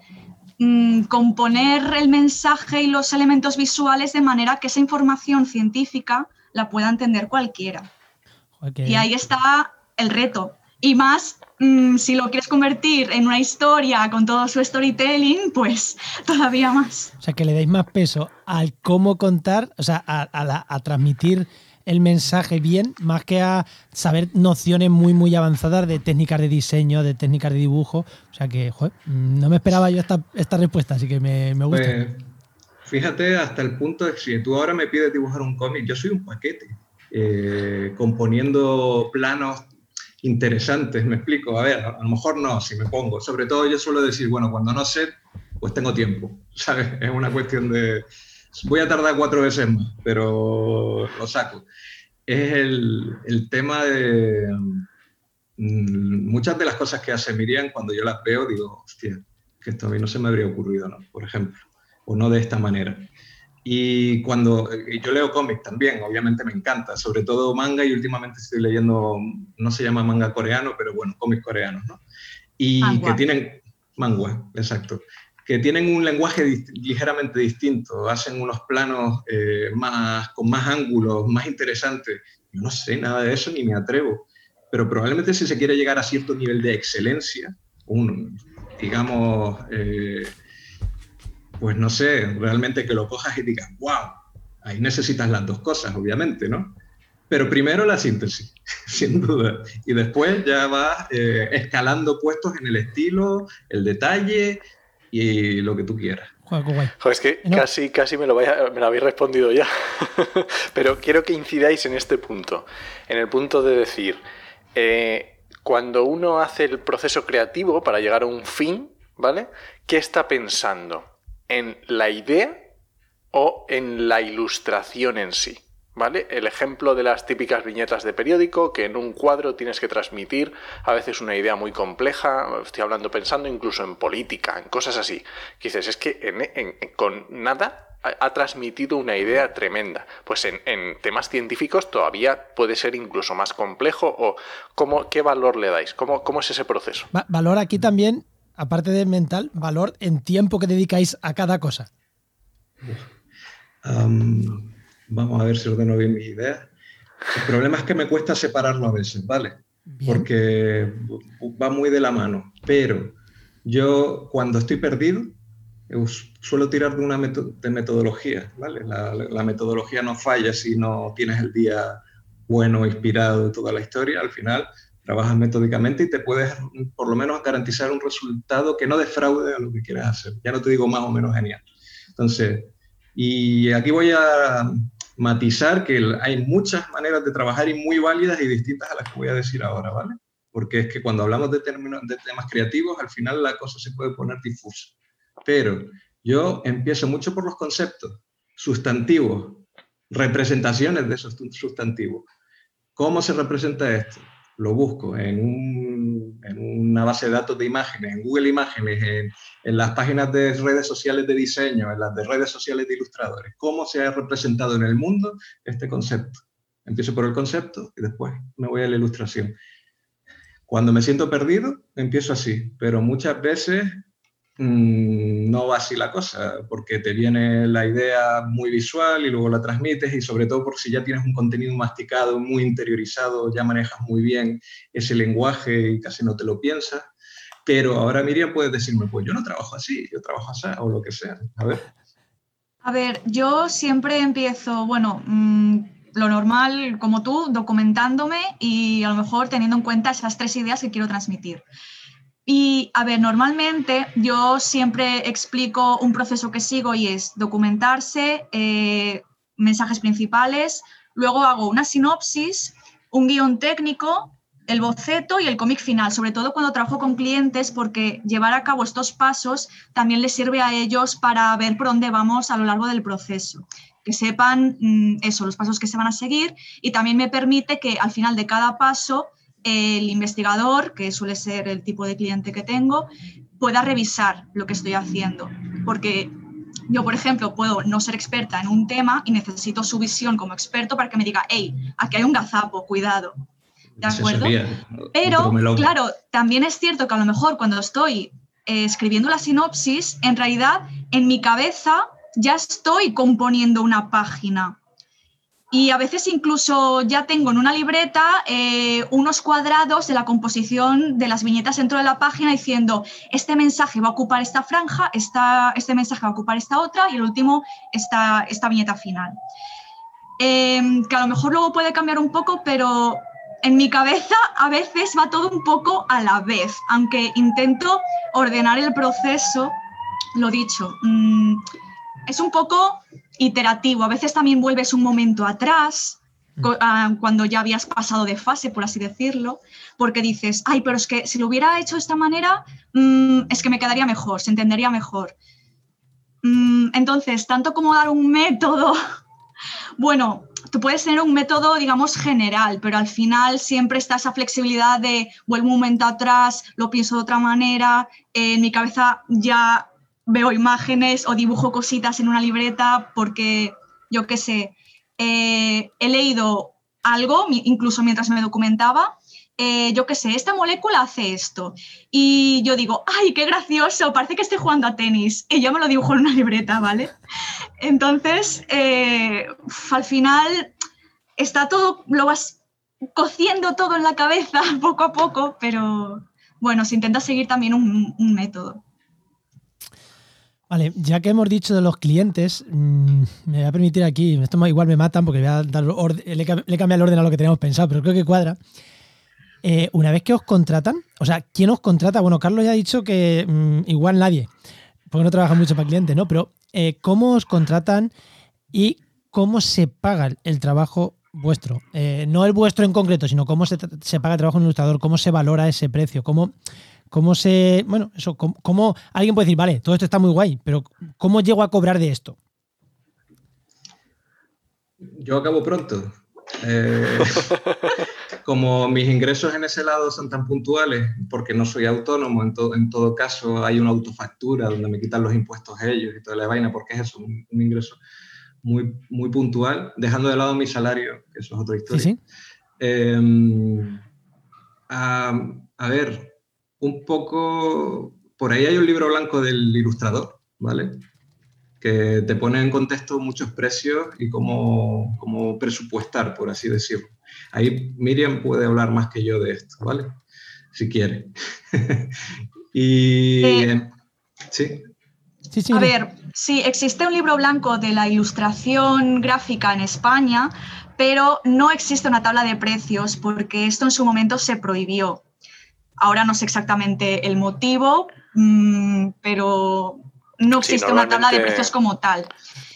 Mm, componer el mensaje y los elementos visuales de manera que esa información científica la pueda entender cualquiera. Y ahí está el reto. Y más, mm, si lo quieres convertir en una historia con todo su storytelling, pues todavía más. O sea, que le deis más peso al cómo contar, o sea, a, a transmitir el mensaje bien, más que a saber nociones muy, muy avanzadas de técnicas de diseño, de técnicas de dibujo. O sea que, no me esperaba yo esta, esta respuesta, así que me, me gusta. Pues, fíjate, hasta el punto de que si tú ahora me pides dibujar un cómic, yo soy un paquete, eh, componiendo planos interesantes, me explico. A ver, a lo mejor no, si me pongo. Sobre todo yo suelo decir, bueno, cuando no sé, pues tengo tiempo, ¿sabes? Es una cuestión de voy a tardar cuatro veces más, pero lo saco. Es el, el tema de mm, muchas de las cosas que hace Miriam, cuando yo las veo, digo, hostia, que esto a mí no se me habría ocurrido, ¿no? Por ejemplo, o no de esta manera. Y cuando yo leo cómics también, obviamente me encanta, sobre todo manga y últimamente estoy leyendo, no se llama manga coreano, pero bueno, cómics coreanos, ¿no? Y que tienen, manga, exacto que tienen un lenguaje ligeramente distinto, hacen unos planos eh, más, con más ángulos, más interesantes. Yo no sé nada de eso ni me atrevo, pero probablemente si se quiere llegar a cierto nivel de excelencia, un, digamos, eh, pues no sé, realmente que lo cojas y digas, wow, ahí necesitas las dos cosas, obviamente, ¿no? Pero primero la síntesis, sin duda. Y después ya vas eh, escalando puestos en el estilo, el detalle, y lo que tú quieras. es que casi, casi me lo, me lo habéis respondido ya. Pero quiero que incidáis en este punto. En el punto de decir, eh, cuando uno hace el proceso creativo para llegar a un fin, ¿vale? ¿Qué está pensando? ¿En la idea o en la ilustración en sí? ¿Vale? El ejemplo de las típicas viñetas de periódico, que en un cuadro tienes que transmitir a veces una idea muy compleja, estoy hablando pensando incluso en política, en cosas así. Que dices, es que con nada ha, transmitido una idea tremenda. Pues en, temas científicos todavía puede ser incluso más complejo o ¿cómo, ¿qué valor le dais? ¿Cómo, cómo es ese proceso? valor aquí también, aparte de mental, valor en tiempo que dedicáis a cada cosa. Vamos a ver si ordeno bien mis ideas. El problema es que me cuesta separarlo a veces, ¿vale? Porque va muy de la mano. Pero yo cuando estoy perdido, suelo tirar de una de metodología, ¿vale? La, metodología no falla si no tienes el día bueno, inspirado toda la historia. Al final trabajas metódicamente y te puedes por lo menos garantizar un resultado que no defraude a lo que quieras hacer. Ya no te digo más o menos genial. Entonces, y aquí voy a matizar que hay muchas maneras de trabajar y muy válidas y distintas a las que voy a decir ahora, ¿vale? Porque es que cuando hablamos de, de temas creativos, al final la cosa se puede poner difusa. Pero yo empiezo mucho por los conceptos, sustantivos, representaciones de esos sustantivos. ¿Cómo se representa esto? Lo busco en, una base de datos de imágenes, en Google Imágenes, en, en, las páginas de redes sociales de diseño, en las de redes sociales de ilustradores. ¿Cómo se ha representado en el mundo este concepto? Empiezo por el concepto y después me voy a la ilustración. Cuando me siento perdido, empiezo así, pero muchas veces no va así la cosa, porque te viene la idea muy visual y luego la transmites y sobre todo por si ya tienes un contenido masticado, muy interiorizado, ya manejas muy bien ese lenguaje y casi no te lo piensas. Pero ahora Miriam puedes decirme, pues yo no trabajo así, yo trabajo así o lo que sea. A ver. A ver, yo siempre empiezo, bueno, mm, lo normal como tú, documentándome y a lo mejor teniendo en cuenta esas tres ideas que quiero transmitir. Y, a ver, normalmente yo siempre explico un proceso que sigo y es documentarse, eh, mensajes principales, luego hago una sinopsis, un guion técnico, el boceto y el cómic final, sobre todo cuando trabajo con clientes, porque llevar a cabo estos pasos también les sirve a ellos para ver por dónde vamos a lo largo del proceso. Que sepan mm, eso, los pasos que se van a seguir y también me permite que al final de cada paso el investigador, que suele ser el tipo de cliente que tengo, pueda revisar lo que estoy haciendo. Porque yo, por ejemplo, puedo no ser experta en un tema y necesito su visión como experto para que me diga, hey, aquí hay un gazapo, cuidado. ¿De acuerdo? Pero, claro, también es cierto que a lo mejor cuando estoy eh, escribiendo la sinopsis, en realidad en mi cabeza ya estoy componiendo una página. Y a veces incluso ya tengo en una libreta eh, unos cuadrados de la composición de las viñetas dentro de la página diciendo, este mensaje va a ocupar esta franja, esta, este mensaje va a ocupar esta otra y el último esta, esta viñeta final. Em, que a lo mejor luego puede cambiar un poco, pero en mi cabeza a veces va todo un poco a la vez, aunque intento ordenar el proceso, lo dicho. Mm, es un poco iterativo. A veces también vuelves un momento atrás, mm. ah, cuando ya habías pasado de fase, por así decirlo, porque dices, ay, pero es que si lo hubiera hecho de esta manera, mm, es que me quedaría mejor, se entendería mejor. Mm, entonces, tanto como dar un método, bueno, tú puedes tener un método, digamos, general, pero al final siempre está esa flexibilidad de vuelvo un momento atrás, lo pienso de otra manera, en mi cabeza ya veo imágenes o dibujo cositas en una libreta porque, yo qué sé, eh, he leído algo, incluso mientras me documentaba, eh, yo qué sé, esta molécula hace esto. Y yo digo, ¡ay, qué gracioso! Parece que estoy jugando a tenis. Y yo me lo dibujo en una libreta, ¿vale? Entonces, eh, al final está todo, lo vas cociendo todo en la cabeza poco a poco, pero bueno, se intenta seguir también un método. Vale, ya que hemos dicho de los clientes, mm, me voy a permitir aquí, esto igual me matan porque voy a dar le, he cambiado el orden a lo que teníamos pensado, pero creo que cuadra. Eh, una vez que os contratan, o sea, ¿quién os contrata? Bueno, Carlos ya ha dicho que mm, igual nadie, porque no trabaja mucho para clientes, ¿no? Pero eh, ¿cómo os contratan y cómo se paga el trabajo vuestro? Eh, no el vuestro en concreto, sino cómo se, se paga el trabajo en un ilustrador, cómo se valora ese precio, cómo ¿Cómo se. Bueno, eso, cómo, alguien puede decir, vale, todo esto está muy guay, pero ¿cómo llego a cobrar de esto? Yo acabo pronto. Eh, como mis ingresos en ese lado son tan puntuales, porque no soy autónomo, en, en, todo caso hay una autofactura donde me quitan los impuestos ellos y toda la vaina, porque es eso, un, ingreso muy, muy puntual, dejando de lado mi salario, que eso es otra historia. Em, a, ver, un poco, por ahí hay un libro blanco del ilustrador, ¿vale? Que te pone en contexto muchos precios y cómo, cómo presupuestar, por así decirlo. Ahí Miriam puede hablar más que yo de esto, ¿vale? Si quiere. y... Eh, sí. Sí, sí. A ver, sí, existe un libro blanco de la ilustración gráfica en España, pero no existe una tabla de precios porque esto en su momento se prohibió. Ahora no sé exactamente el motivo, mm, pero no existe una tabla de precios como tal.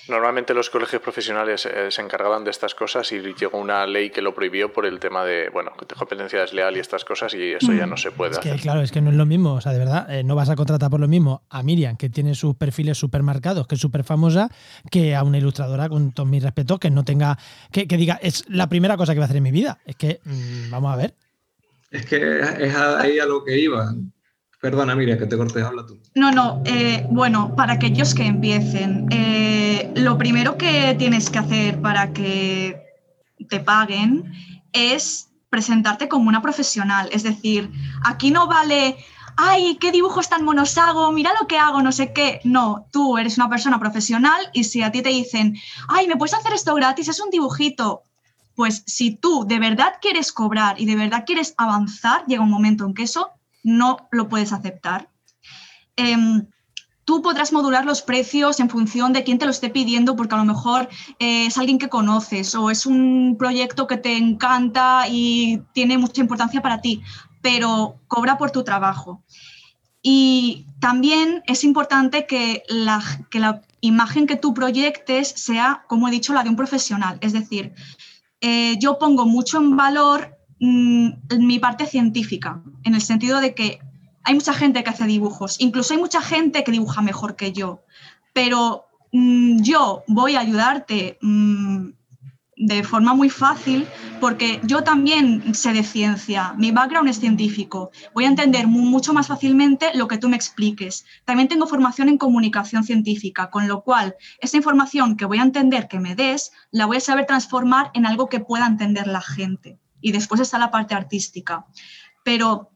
Normalmente los colegios profesionales eh, se encargaban de estas cosas y llegó una ley que lo prohibió por el tema de, bueno, competencia desleal y estas cosas y eso ya no se puede es hacer. Que, claro, es que no es lo mismo, o sea, de verdad, eh, no vas a contratar por lo mismo a Miriam, que tiene sus perfiles súper marcados, que es súper famosa, que a una ilustradora, con todos mis respetos, que no tenga, que, diga, es la primera cosa que voy a hacer en mi vida. Es que, mm, vamos a ver. Es que es ahí a lo que iba. Perdona, Miriam, que te cortes, habla tú. No, no, eh, bueno, para aquellos que empiecen, eh, lo primero que tienes que hacer para que te paguen es presentarte como una profesional. Es decir, aquí no vale, ay, qué dibujos tan monos hago, mira lo que hago, no sé qué. No, tú eres una persona profesional y si a ti te dicen, ay, ¿me puedes hacer esto gratis? Es un dibujito. Pues si tú de verdad quieres cobrar y de verdad quieres avanzar, llega un momento en que eso no lo puedes aceptar. Em, tú podrás modular los precios en función de quién te lo esté pidiendo, porque a lo mejor eh, es alguien que conoces o es un proyecto que te encanta y tiene mucha importancia para ti, pero cobra por tu trabajo. Y también es importante que la, que la imagen que tú proyectes sea, como he dicho, la de un profesional. Es decir, eh, yo pongo mucho en valor Mm, mi parte científica, en el sentido de que hay mucha gente que hace dibujos, incluso hay mucha gente que dibuja mejor que yo, pero mm, yo voy a ayudarte mm, de forma muy fácil porque yo también sé de ciencia, mi background es científico, voy a entender mucho más fácilmente lo que tú me expliques. También tengo formación en comunicación científica, con lo cual esa información que voy a entender que me des, la voy a saber transformar en algo que pueda entender la gente y después está la parte artística. Pero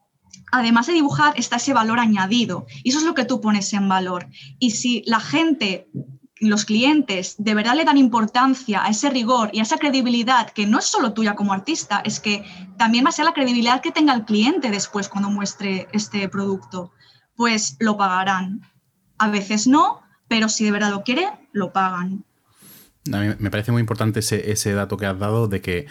además de dibujar está ese valor añadido y eso es lo que tú pones en valor. Y si la gente, los clientes, de verdad le dan importancia a ese rigor y a esa credibilidad que no es solo tuya como artista, es que también va a ser la credibilidad que tenga el cliente después cuando muestre este producto, pues lo pagarán. A veces no, pero si de verdad lo quiere, lo pagan. A mí me parece muy importante ese, ese dato que has dado de que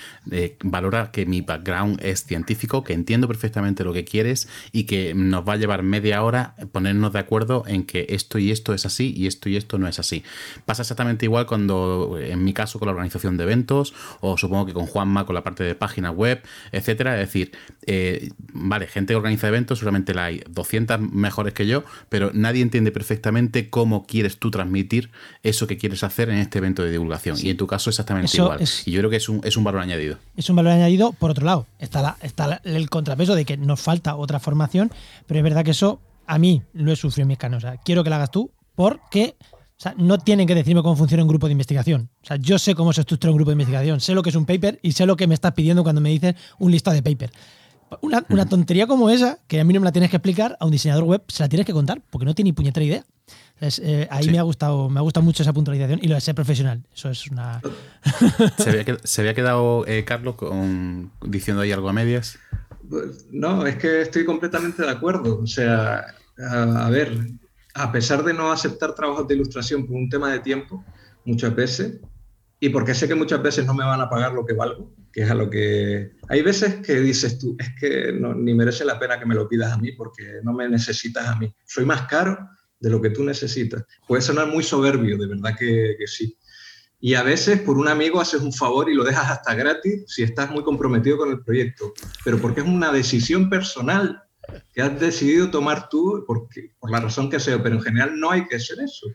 valora que mi background es científico, que entiendo perfectamente lo que quieres y que nos va a llevar media hora ponernos de acuerdo en que esto y esto es así y esto y esto no es así. Pasa exactamente igual cuando, en mi caso, con la organización de eventos o supongo que con Juanma con la parte de página web, etcétera. Es decir, eh, vale, gente que organiza eventos, seguramente la hay 200 mejores que yo, pero nadie entiende perfectamente cómo quieres tú transmitir eso que quieres hacer en este evento de divulgación y en tu caso exactamente igual. y yo creo que es un, es un, valor añadido. Es un valor añadido. Por otro lado, está, la, está el contrapeso de que nos falta otra formación, pero es verdad que eso a mí lo he sufrido en mis canos. quiero que lo hagas tú porque no tienen que decirme cómo funciona un grupo de investigación. O sea, yo sé cómo se estructura un grupo de investigación, sé lo que es un paper y sé lo que me estás pidiendo cuando me dices un listado de paper. Una, una, tontería como esa, que a mí no me la tienes que explicar, a un diseñador web se la tienes que contar, porque no tiene ni puñetera idea. Eh, ahí me ha gustado me ha gustado mucho esa puntualización y lo de ser profesional. Eso es una. ¿Se había, quedado eh, Carlos con, diciendo ahí algo a medias? Pues, no, es que estoy completamente de acuerdo. O sea, a, ver, a pesar de no aceptar trabajos de ilustración por un tema de tiempo, muchas veces, y porque sé que muchas veces no me van a pagar lo que valgo, que es a lo que... Hay veces que dices tú, es que ni merece la pena que me lo pidas a mí porque no me necesitas a mí. Soy más caro de lo que tú necesitas. Puede sonar muy soberbio, de verdad que, sí. Y a veces por un amigo haces un favor y lo dejas hasta gratis si estás muy comprometido con el proyecto, pero porque es una decisión personal que has decidido tomar tú porque, por la razón que sea, pero en general no hay que hacer eso,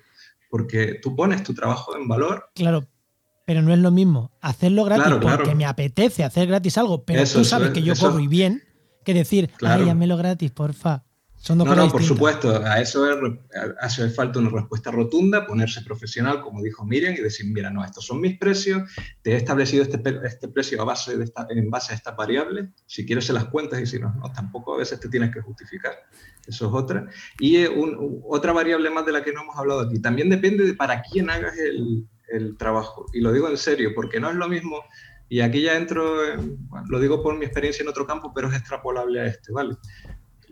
porque tú pones tu trabajo en valor. Claro, pero no es lo mismo hacerlo gratis porque me apetece hacer gratis algo, pero tú sabes que yo cobro y bien, que decir, claro. ay, lo gratis, porfa. Son dos no, no, por supuesto, a eso hace falta una respuesta rotunda, ponerse profesional, como dijo Miriam, y decir, mira, no, estos son mis precios, te he establecido este, este precio a base de esta, en base a estas variables, si quieres se las cuentas y si no, no, tampoco a veces te tienes que justificar, eso es otra. Y eh, otra variable más de la que no hemos hablado aquí, también depende de para quién hagas el, el trabajo, y lo digo en serio, porque no es lo mismo y aquí ya entro, lo digo por mi experiencia en otro campo, pero es extrapolable a este, ¿vale?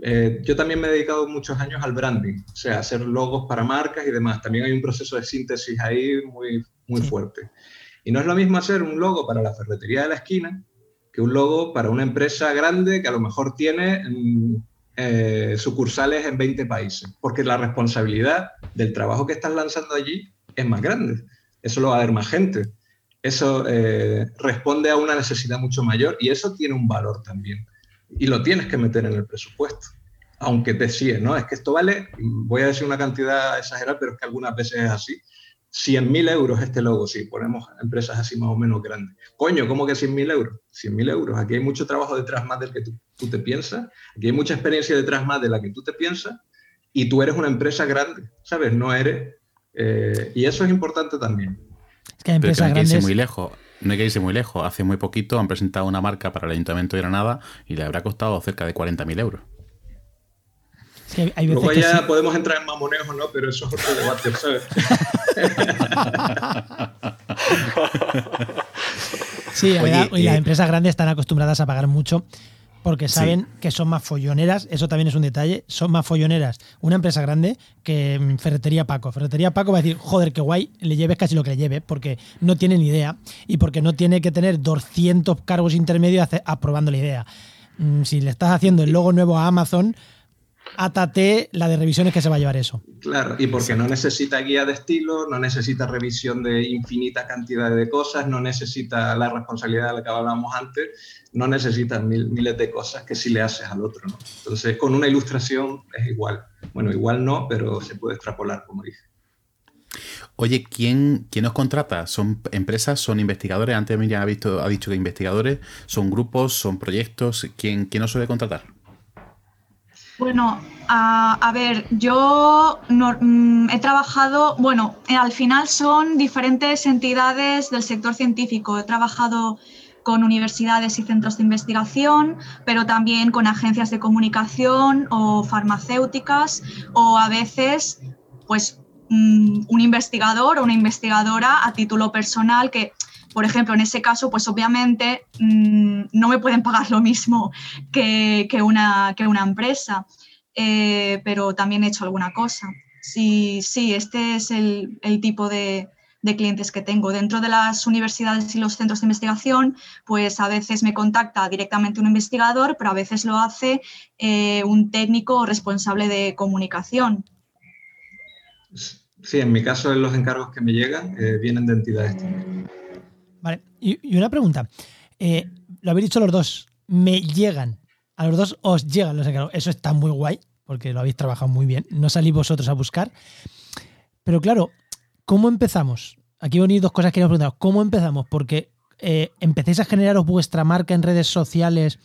Eh, yo también me he dedicado muchos años al branding, o sea, hacer logos para marcas y demás. También hay un proceso de síntesis ahí muy, muy fuerte. Y no es lo mismo hacer un logo para la ferretería de la esquina que un logo para una empresa grande que a lo mejor tiene mm, eh, sucursales en 20 países, porque la responsabilidad del trabajo que estás lanzando allí es más grande. Eso lo va a ver más gente. Eso eh, responde a una necesidad mucho mayor y eso tiene un valor también y lo tienes que meter en el presupuesto. Aunque te sigue, ¿no? Es que esto vale, voy a decir una cantidad exagerada, pero es que algunas veces es así. 100.000 euros este logo, si ponemos empresas así más o menos grandes. Coño, ¿cómo que 100.000 euros? 100.000 euros. Aquí hay mucho trabajo detrás más del que tú, te piensas. Aquí hay mucha experiencia detrás más de la que tú te piensas. Y tú eres una empresa grande, ¿sabes? No eres... Eh, y eso es importante también. Es que hay empresas grandes... muy lejos no hay que irse muy lejos. Hace muy poquito han presentado una marca para el Ayuntamiento de Granada y le habrá costado cerca de 40.000 euros. Luego ya podemos entrar en mamoneos o no, pero eso es otro debate, ¿sabes? sí, y las empresas grandes están acostumbradas a pagar mucho porque saben que son más folloneras, eso también es un detalle, son más folloneras una empresa grande que mm, Ferretería Paco. Ferretería Paco va a decir, joder, qué guay, le lleves casi lo que le lleve, porque no tiene ni idea y porque no tiene que tener 200 cargos intermedios aprobando la idea. Mm, si le estás haciendo el logo nuevo a Amazon, átate la de revisiones que se va a llevar eso. Claro, y porque no necesita guía de estilo, no necesita revisión de infinita cantidad de cosas, no necesita la responsabilidad de la que hablábamos antes, no necesita miles de cosas que si le haces al otro. ¿no? Entonces, con una ilustración es igual. Bueno, igual no, pero se puede extrapolar, como dije. Oye, ¿quién, ¿quién os contrata? ¿Son empresas? ¿Son investigadores? Antes Miriam ha, visto, ha dicho que investigadores. ¿Son grupos? ¿Son proyectos? ¿Quién, quién os suele contratar? Bueno, a, ver, yo mm, he trabajado, bueno, al final son diferentes entidades del sector científico. He trabajado con universidades y centros de investigación, pero también con agencias de comunicación o farmacéuticas o a veces, pues, mm, un investigador o una investigadora a título personal que por ejemplo, en ese caso, pues obviamente mm, no me pueden pagar lo mismo que, una, empresa, eh, pero también he hecho alguna cosa. Sí, sí, este es el, tipo de, clientes que tengo. Dentro de las universidades y los centros de investigación, pues a veces me contacta directamente un investigador, pero a veces lo hace eh, un técnico responsable de comunicación. Sí, en mi caso los encargos que me llegan eh, vienen de entidades también. Y, una pregunta. Eh, lo habéis dicho los dos, me llegan. A los dos os llegan los encargos. Eso está muy guay, porque lo habéis trabajado muy bien. No salís vosotros a buscar. Pero claro, ¿cómo empezamos? Aquí venir dos cosas que quería preguntar. ¿Cómo empezamos? Porque eh, empecéis a generaros vuestra marca en redes sociales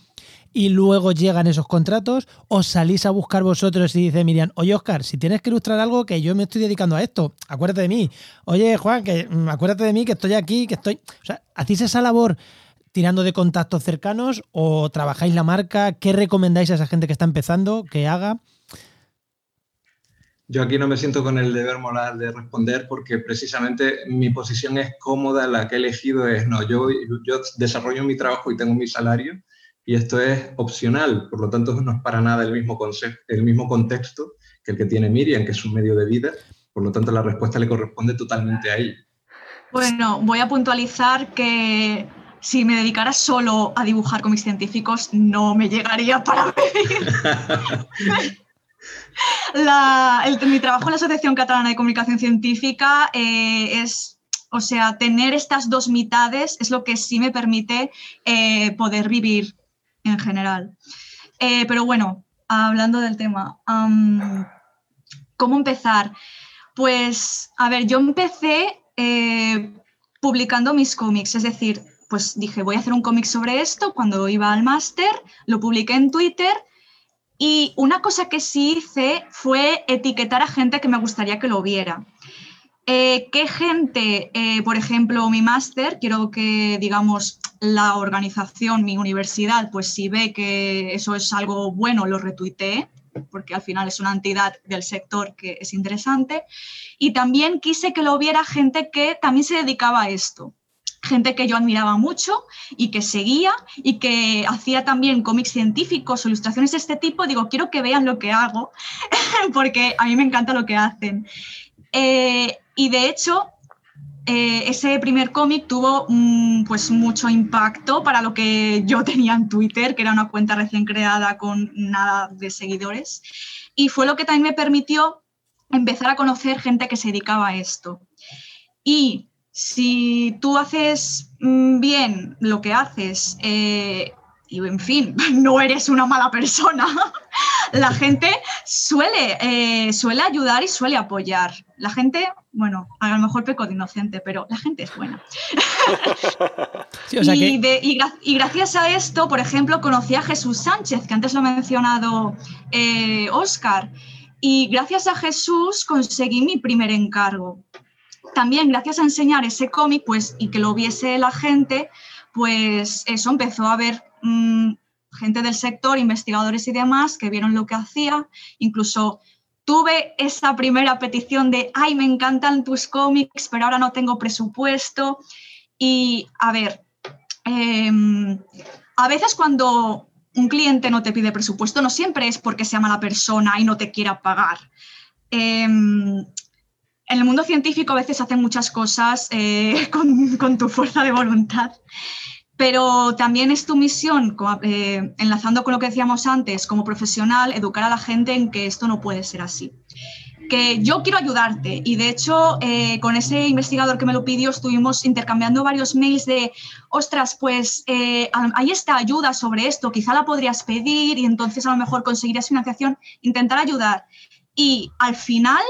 y luego llegan esos contratos, o salís a buscar vosotros y dice Miriam, oye Oscar, si tienes que ilustrar algo que yo me estoy dedicando a esto, acuérdate de mí. Oye Juan, que mm, acuérdate de mí, que estoy aquí, que estoy. O sea, ¿hacéis esa labor tirando de contactos cercanos o trabajáis la marca? ¿Qué recomendáis a esa gente que está empezando que haga? Yo aquí no me siento con el deber moral de responder porque precisamente mi posición es cómoda, la que he elegido es, no, yo, yo desarrollo mi trabajo y tengo mi salario y esto es opcional, por lo tanto no es para nada el mismo, concepto, el mismo contexto que el que tiene Miriam, que es un medio de vida, por lo tanto la respuesta le corresponde totalmente a ella. Bueno, voy a puntualizar que si me dedicara solo a dibujar cómics científicos no me llegaría para vivir. mi trabajo en la Asociación Catalana de Comunicación Científica eh, es o sea, tener estas dos mitades es lo que sí me permite eh, poder vivir en general. Eh, pero bueno, hablando del tema, ¿cómo empezar? Pues, a ver, yo empecé publicando mis cómics. Es decir, pues dije, voy a hacer un cómic sobre esto. Cuando iba al máster, lo publiqué en Twitter. Y una cosa que sí hice fue etiquetar a gente que me gustaría que lo viera. Eh, ¿Qué gente, eh, por ejemplo, mi máster, quiero que, digamos, la organización, mi universidad, pues si ve que eso es algo bueno, lo retuitee, porque al final es una entidad del sector que es interesante. Y también quise que lo viera gente que también se dedicaba a esto gente que yo admiraba mucho y que seguía y que hacía también cómics científicos o ilustraciones de este tipo, digo, quiero que vean lo que hago, porque a mí me encanta lo que hacen. Eh, y de hecho, eh, ese primer cómic tuvo mm, pues mucho impacto para lo que yo tenía en Twitter, que era una cuenta recién creada con nada de seguidores. Y fue lo que también me permitió empezar a conocer gente que se dedicaba a esto. Y si tú haces mm, bien lo que haces, eh, y en fin, no eres una mala persona, la gente suele, eh, suele ayudar y suele apoyar. La gente, bueno, a lo mejor peco de inocente, pero la gente es buena. y, gracias a esto, por ejemplo, conocí a Jesús Sánchez, que antes lo ha mencionado Oscar, eh, y gracias a Jesús conseguí mi primer encargo. También gracias a enseñar ese cómic, pues, y que lo viese la gente, pues eso empezó a ver mm, gente del sector, investigadores y demás, que vieron lo que hacía. Incluso tuve esa primera petición de, ay, me encantan tus cómics, pero ahora no tengo presupuesto. Y a ver, em, a veces cuando un cliente no te pide presupuesto, no siempre es porque sea mala persona y no te quiera pagar. Em, en el mundo científico a veces hacen muchas cosas eh, con, tu fuerza de voluntad pero también es tu misión, eh, enlazando con lo que decíamos antes, como profesional, educar a la gente en que esto no puede ser así. Que yo quiero ayudarte y de hecho eh, con ese investigador que me lo pidió estuvimos intercambiando varios mails de, ostras, pues hay esta ayuda sobre esto, quizá la podrías pedir y entonces a lo mejor conseguirías financiación, intentar ayudar. Y al final,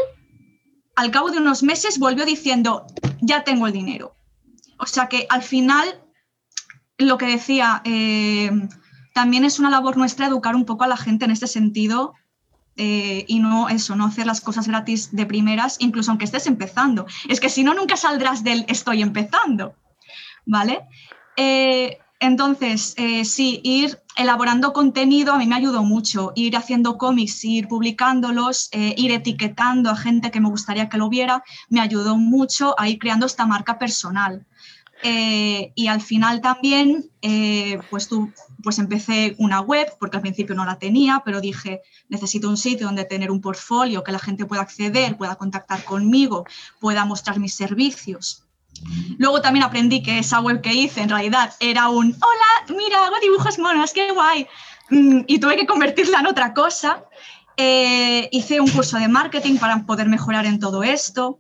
al cabo de unos meses, volvió diciendo, ya tengo el dinero. O sea que al final lo que decía, eh, también es una labor nuestra educar un poco a la gente en este sentido eh, y no eso, no hacer las cosas gratis de primeras, incluso aunque estés empezando. Es que si no, nunca saldrás del estoy empezando, ¿vale? Eh, entonces, sí, ir elaborando contenido a mí me ayudó mucho, ir haciendo cómics, ir publicándolos, ir etiquetando a gente que me gustaría que lo viera, me ayudó mucho a ir creando esta marca personal. Eh, y al final también, eh, pues pues empecé una web, porque al principio no la tenía, pero dije, necesito un sitio donde tener un portfolio, que la gente pueda acceder, pueda contactar conmigo, pueda mostrar mis servicios. Luego también aprendí que esa web que hice en realidad era un, hola, mira, hago dibujos monos, qué guay. Mm, y tuve que convertirla en otra cosa. Eh, hice un curso de marketing para poder mejorar en todo esto.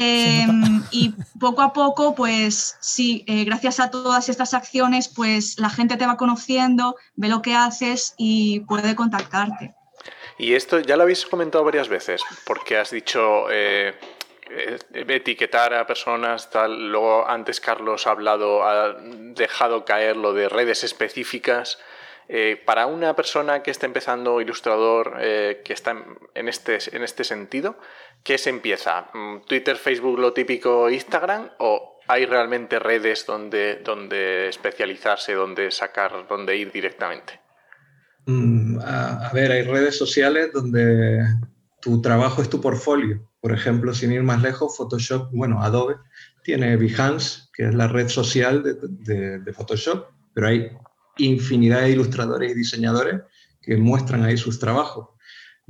Em, y poco a poco, pues sí, eh, gracias a todas estas acciones, pues la gente te va conociendo, ve lo que haces y puede contactarte. Y esto ya lo habéis comentado varias veces, porque has dicho eh, eh, etiquetar a personas, tal. Luego antes Carlos ha hablado, ha dejado caer lo de redes específicas. para una persona que está empezando ilustrador, que está en este, en este sentido, ¿qué se empieza? Mm, ¿Twitter, Facebook, lo típico, Instagram? ¿O hay realmente redes donde, donde especializarse, donde sacar, donde ir directamente? Mm, a, ver, hay redes sociales donde tu trabajo es tu portfolio. Por ejemplo, sin ir más lejos, Photoshop, bueno, Adobe tiene Behance, que es la red social de, de Photoshop, pero hay infinidad de ilustradores y diseñadores que muestran ahí sus trabajos.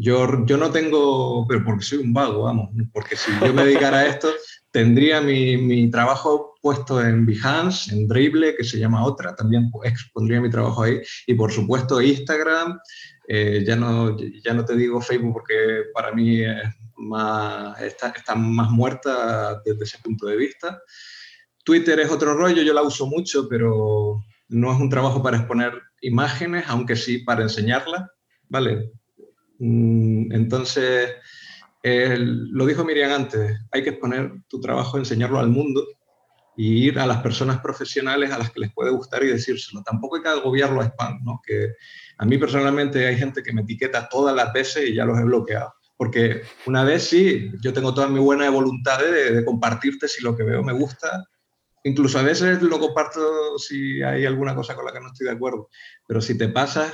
Yo, no tengo, pero porque soy un vago, vamos, porque si yo me dedicara a esto, tendría mi, trabajo puesto en Behance, en Dribble, que se llama otra, también expondría mi trabajo ahí, y por supuesto Instagram, eh, ya, no, ya no te digo Facebook porque para mí más, está, está más muerta desde ese punto de vista. Twitter es otro rollo, yo la uso mucho, pero no es un trabajo para exponer imágenes, aunque sí para enseñarlas, ¿vale? Mm, entonces, lo dijo Miriam antes, hay que exponer tu trabajo, enseñarlo al mundo y ir a las personas profesionales a las que les puede gustar y decírselo. Tampoco hay que agobiarlo a spam, ¿no? Que a mí personalmente hay gente que me etiqueta todas las veces y ya los he bloqueado. Porque una vez sí, yo tengo toda mi buena voluntad de, de compartirte si lo que veo me gusta. Incluso a veces lo comparto si hay alguna cosa con la que no estoy de acuerdo. Pero si te pasas,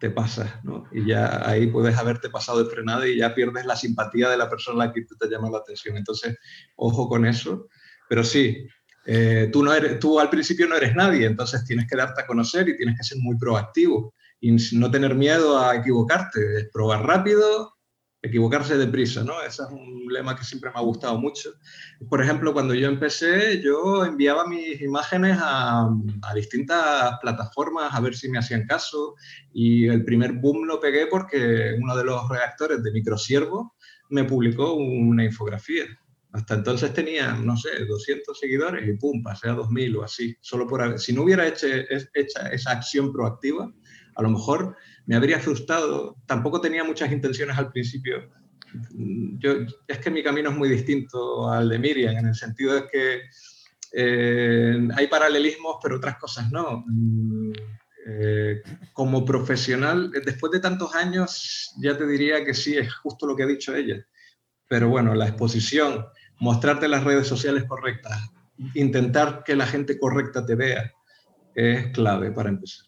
te pasas, ¿no? Y ya ahí puedes haberte pasado de frenada y ya pierdes la simpatía de la persona a la que te llama la atención. Entonces, ojo con eso. Pero sí, eh, tú, al principio no eres nadie, entonces tienes que darte a conocer y tienes que ser muy proactivo y no tener miedo a equivocarte, es probar rápido, equivocarse deprisa, ¿no? Ese es un lema que siempre me ha gustado mucho. Por ejemplo, cuando yo empecé, yo enviaba mis imágenes a, a, distintas plataformas a ver si me hacían caso y el primer boom lo pegué porque uno de los redactores de Microsiervo me publicó una infografía. Hasta entonces tenía, no sé, 200 seguidores y pum, pasé a 2000 o así. Solo por si no hubiera hecho, esa acción proactiva, a lo mejor me habría frustrado. Tampoco tenía muchas intenciones al principio. Yo, es que mi camino es muy distinto al de Miriam, en el sentido de que eh, hay paralelismos, pero otras cosas no. Eh, como profesional, después de tantos años, ya te diría que sí, es justo lo que ha dicho ella. Pero bueno, la exposición, mostrarte las redes sociales correctas, intentar que la gente correcta te vea, es clave para empezar.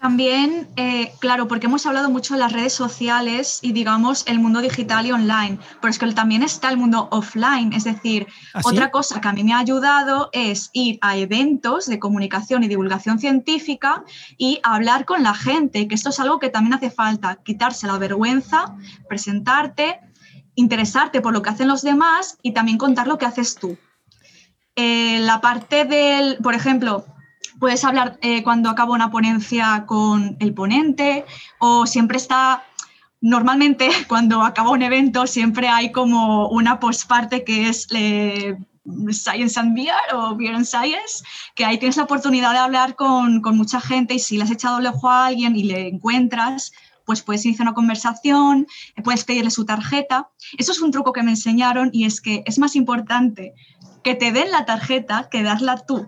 También, eh, claro, porque hemos hablado mucho de las redes sociales y digamos el mundo digital y online, pero es que también está el mundo offline, es decir, ¿Ah, otra cosa que a mí me ha ayudado es ir a eventos de comunicación y divulgación científica y hablar con la gente, que esto es algo que también hace falta, quitarse la vergüenza, presentarte, interesarte por lo que hacen los demás y también contar lo que haces tú. Eh, la parte del, por ejemplo, puedes hablar eh, cuando acaba una ponencia con el ponente o siempre está, normalmente cuando acaba un evento siempre hay como una postparte que es eh, Science and Beer o Beer and Science, que ahí tienes la oportunidad de hablar con, con mucha gente y si le has echado el ojo a alguien y le encuentras, pues puedes iniciar una conversación, eh, puedes pedirle su tarjeta. Eso es un truco que me enseñaron y es que es más importante que te den la tarjeta que darla tú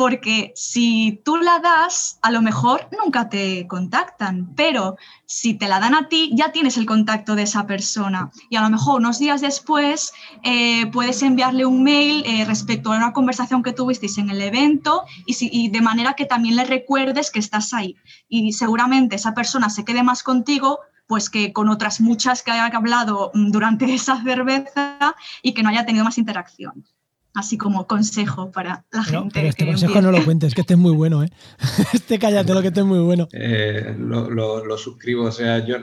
porque si tú la das, a lo mejor nunca te contactan, pero si te la dan a ti, ya tienes el contacto de esa persona. Y a lo mejor unos días después eh, puedes enviarle un mail eh, respecto a una conversación que tuvisteis en el evento y, de manera que también le recuerdes que estás ahí. Y seguramente esa persona se quede más contigo pues que con otras muchas que haya hablado durante esa cerveza y que no haya tenido más interacción así como consejo para la gente. Pero este consejo no lo cuentes, que este es muy bueno, ¿eh? este cállate lo que este es muy bueno. Eh, lo, lo, lo, suscribo, o sea, yo,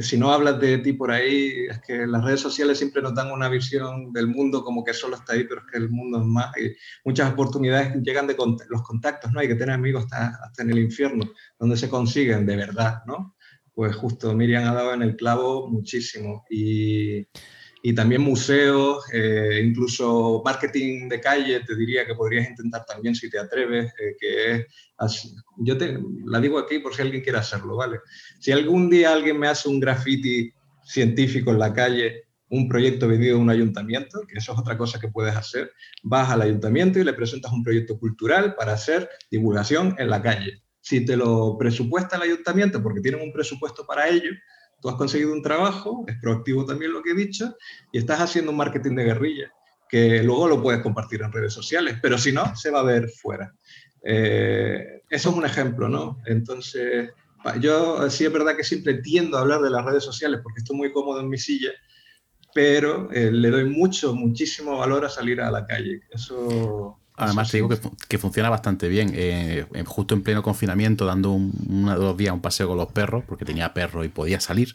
si no hablas de ti por ahí, es que las redes sociales siempre nos dan una visión del mundo como que solo está ahí, pero es que el mundo es más. Y muchas oportunidades llegan de los contactos, ¿no? Hay que tener amigos hasta, hasta en el infierno, donde se consiguen de verdad, ¿no? Pues justo Miriam ha dado en el clavo muchísimo. Y y también museos, eh, incluso marketing de calle, te diría que podrías intentar también si te atreves, eh, que. Yo te la digo aquí por si alguien quiere hacerlo, ¿vale? Si algún día alguien me hace un graffiti científico en la calle, un proyecto vendido a un ayuntamiento, que eso es otra cosa que puedes hacer, vas al ayuntamiento y le presentas un proyecto cultural para hacer divulgación en la calle. Si te lo presupuesta el ayuntamiento, porque tienen un presupuesto para ello, tú has conseguido un trabajo, es proactivo también lo que he dicho, y estás haciendo un marketing de guerrilla, que luego lo puedes compartir en redes sociales, pero si no, se va a ver fuera. Eh, eso es un ejemplo, ¿no? Entonces, yo sí es verdad que siempre tiendo a hablar de las redes sociales porque estoy muy cómodo en mi silla, pero eh, le doy mucho, muchísimo valor a salir a la calle. Eso Además, te digo que, que, funciona bastante bien. Eh, justo en pleno confinamiento, dando un, una, dos días un paseo con los perros, porque tenía perro y podía salir,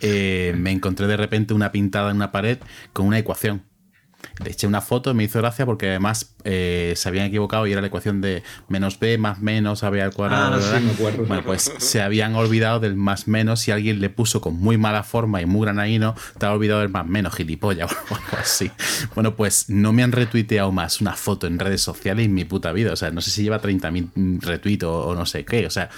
eh, me encontré de repente una pintada en una pared con una ecuación. Le eché una foto, me hizo gracia porque además eh, se habían equivocado y era la ecuación de menos b más menos a b al cuadrado. Ah, sí, me acuerdo, bueno, pues se habían olvidado del más menos y alguien le puso con muy mala forma y muy granaíno, te ha olvidado del más menos, gilipollas o algo así. Bueno, pues no me han retuiteado más una foto en redes sociales en mi puta vida. O sea, no sé si lleva 30.000 retweets o, o, no sé qué. O sea,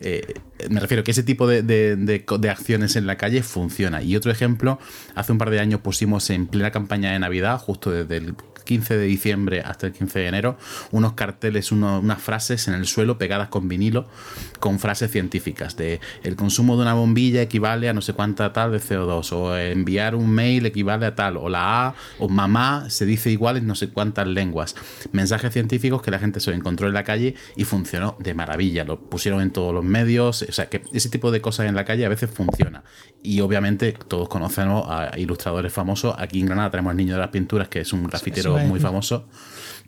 eh, me refiero que ese tipo de, de, de, de, acciones en la calle funciona. Y otro ejemplo, hace un par de años pusimos en plena campaña de Navidad, justo desde el 15 de diciembre hasta el 15 de enero, unos carteles, unas frases en el suelo pegadas con vinilo, con frases científicas de el consumo de una bombilla equivale a no sé cuánta tal de CO2, o enviar un mail equivale a tal, o la A, o mamá se dice igual en no sé cuántas lenguas. Mensajes científicos que la gente se encontró en la calle y funcionó de maravilla. Lo pusieron en todos los medios, o sea que ese tipo de cosas en la calle a veces funciona. Y obviamente todos conocemos a ilustradores famosos. Aquí en Granada tenemos al Niño de las Pinturas, que es un grafitero muy famoso,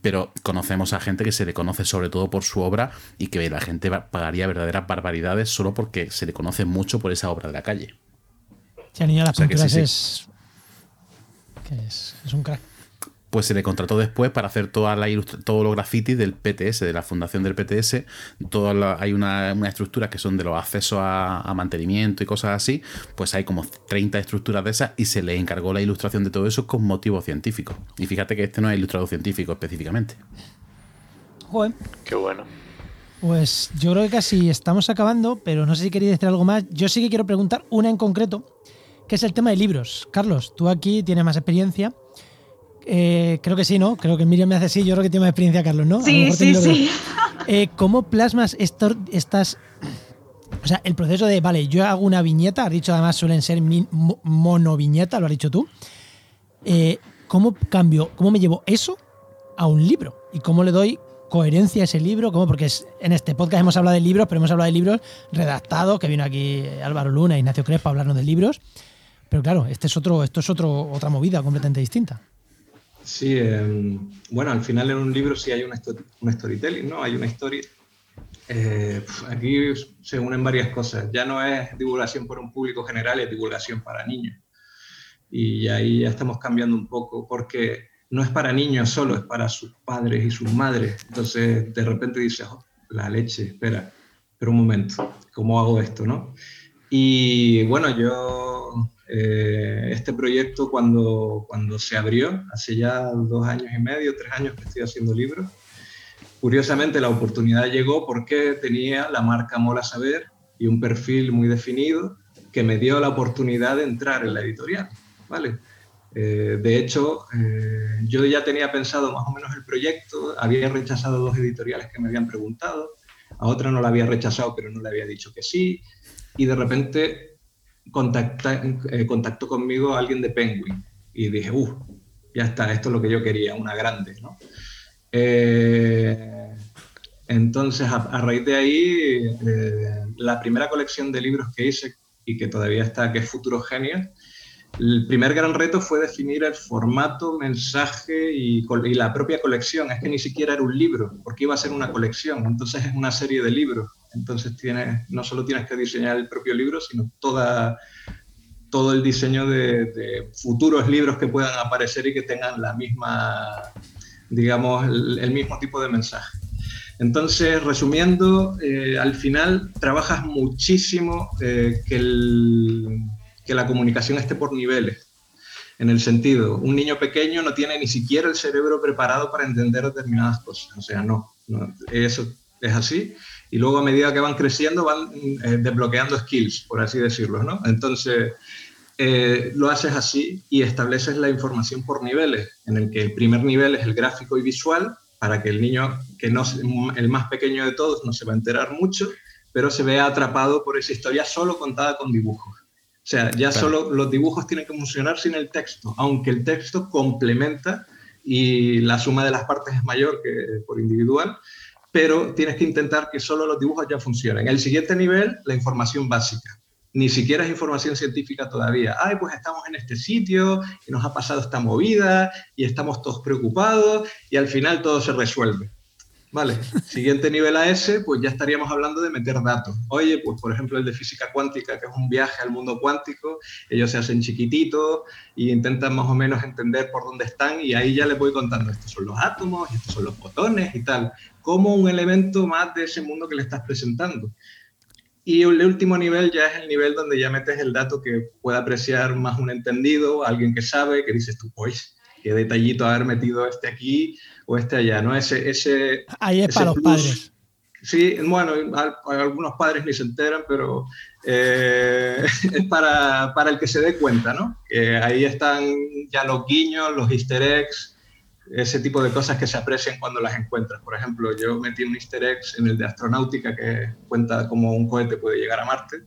pero conocemos a gente que se le conoce sobre todo por su obra y que la gente pagaría verdaderas barbaridades solo porque se le conoce mucho por esa obra de la calle. Sí, niño las pinturas es, es un crack pues se le contrató después para hacer toda la todos los grafitis del PTS, de la fundación del PTS. Toda hay una, estructura que son de los accesos a, mantenimiento y cosas así. Pues hay como 30 estructuras de esas y se le encargó la ilustración de todo eso con motivos científicos. Y fíjate que este no es ilustrado científico específicamente. Joder. Qué bueno. Pues yo creo que casi estamos acabando, pero no sé si queréis decir algo más. Yo sí que quiero preguntar una en concreto, que es el tema de libros. Carlos, tú aquí tienes más experiencia. Eh, creo que sí, ¿no? Creo que Miriam me hace sí, yo creo que tiene más experiencia, Carlos, ¿no? Sí, sí, sí. Eh, ¿Cómo plasmas estas... O sea, el proceso de, vale, yo hago una viñeta, has dicho además suelen ser monoviñeta, lo has dicho tú. Eh, ¿Cómo cambio, cómo me llevo eso a un libro? ¿Y cómo le doy coherencia a ese libro? ¿Cómo? Porque en este podcast hemos hablado de libros, pero hemos hablado de libros redactados, que vino aquí Álvaro Luna, Ignacio Crespo a hablarnos de libros. Pero claro, este es otro, esto es otro, otra movida completamente distinta. Sí, em, bueno, al final en un libro sí hay un, storytelling, ¿no? Hay una historia. Eh, aquí se unen varias cosas. Ya no es divulgación por un público general, es divulgación para niños. Y ahí ya estamos cambiando un poco, porque no es para niños solo, es para sus padres y sus madres. Entonces, de repente dices, oh, la leche, espera, pero un momento, ¿cómo hago esto, no? Y bueno, yo eh, este proyecto cuando, cuando se abrió, hace ya dos años y medio, tres años que estoy haciendo libros, curiosamente la oportunidad llegó porque tenía la marca Mola Saber y un perfil muy definido que me dio la oportunidad de entrar en la editorial, ¿vale? Eh, de hecho, eh, yo ya tenía pensado más o menos el proyecto, había rechazado dos editoriales que me habían preguntado, a otra no la había rechazado, pero no le había dicho que sí, y de repente contacta, eh, contactó conmigo alguien de Penguin y dije, uff, ya está, esto es lo que yo quería, una grande, ¿no? Eh, entonces, a, raíz de ahí, eh, la primera colección de libros que hice y que todavía está, que es Futuro Genio, el primer gran reto fue definir el formato, mensaje y, la propia colección. Es que ni siquiera era un libro, porque iba a ser una colección, entonces es una serie de libros. Entonces tienes, no solo tienes que diseñar el propio libro, sino toda, todo el diseño de, futuros libros que puedan aparecer y que tengan la misma, digamos, el, mismo tipo de mensaje. Entonces, resumiendo, eh, al final trabajas muchísimo eh, que, que la comunicación esté por niveles en el sentido, un niño pequeño no tiene ni siquiera el cerebro preparado para entender determinadas cosas, o sea, no eso es así y luego a medida que van creciendo van eh, desbloqueando skills, por así decirlo, ¿no? Entonces, eh, lo haces así y estableces la información por niveles, en el que el primer nivel es el gráfico y visual, para que el niño, que no el más pequeño de todos, no se va a enterar mucho, pero se vea atrapado por esa historia solo contada con dibujos. O sea, ya solo los dibujos tienen que funcionar sin el texto, aunque el texto complementa y la suma de las partes es mayor que por individual, pero tienes que intentar que solo los dibujos ya funcionen. El siguiente nivel, la información básica. Ni siquiera es información científica todavía. Ay, pues estamos en este sitio y nos ha pasado esta movida y estamos todos preocupados y al final todo se resuelve. Vale, siguiente nivel a ese, pues ya estaríamos hablando de meter datos. Oye, pues por ejemplo el de física cuántica, que es un viaje al mundo cuántico, ellos se hacen chiquititos e intentan más o menos entender por dónde están y ahí ya les voy contando, estos son los átomos, estos son los fotones y tal, como un elemento más de ese mundo que le estás presentando. Y el último nivel ya es el nivel donde ya metes el dato que pueda apreciar más un entendido, alguien que sabe, que dices tú, pues, qué detallito haber metido este aquí o este allá, ¿no? Ese, ese, Ahí es para los padres. Sí, bueno, algunos padres ni se enteran, pero eh, es para, para, el que se dé cuenta, ¿no? Que ahí están ya los guiños, los easter eggs, ese tipo de cosas que se aprecian cuando las encuentras. Por ejemplo, yo metí un easter egg en el de astronáutica que cuenta cómo un cohete puede llegar a Marte,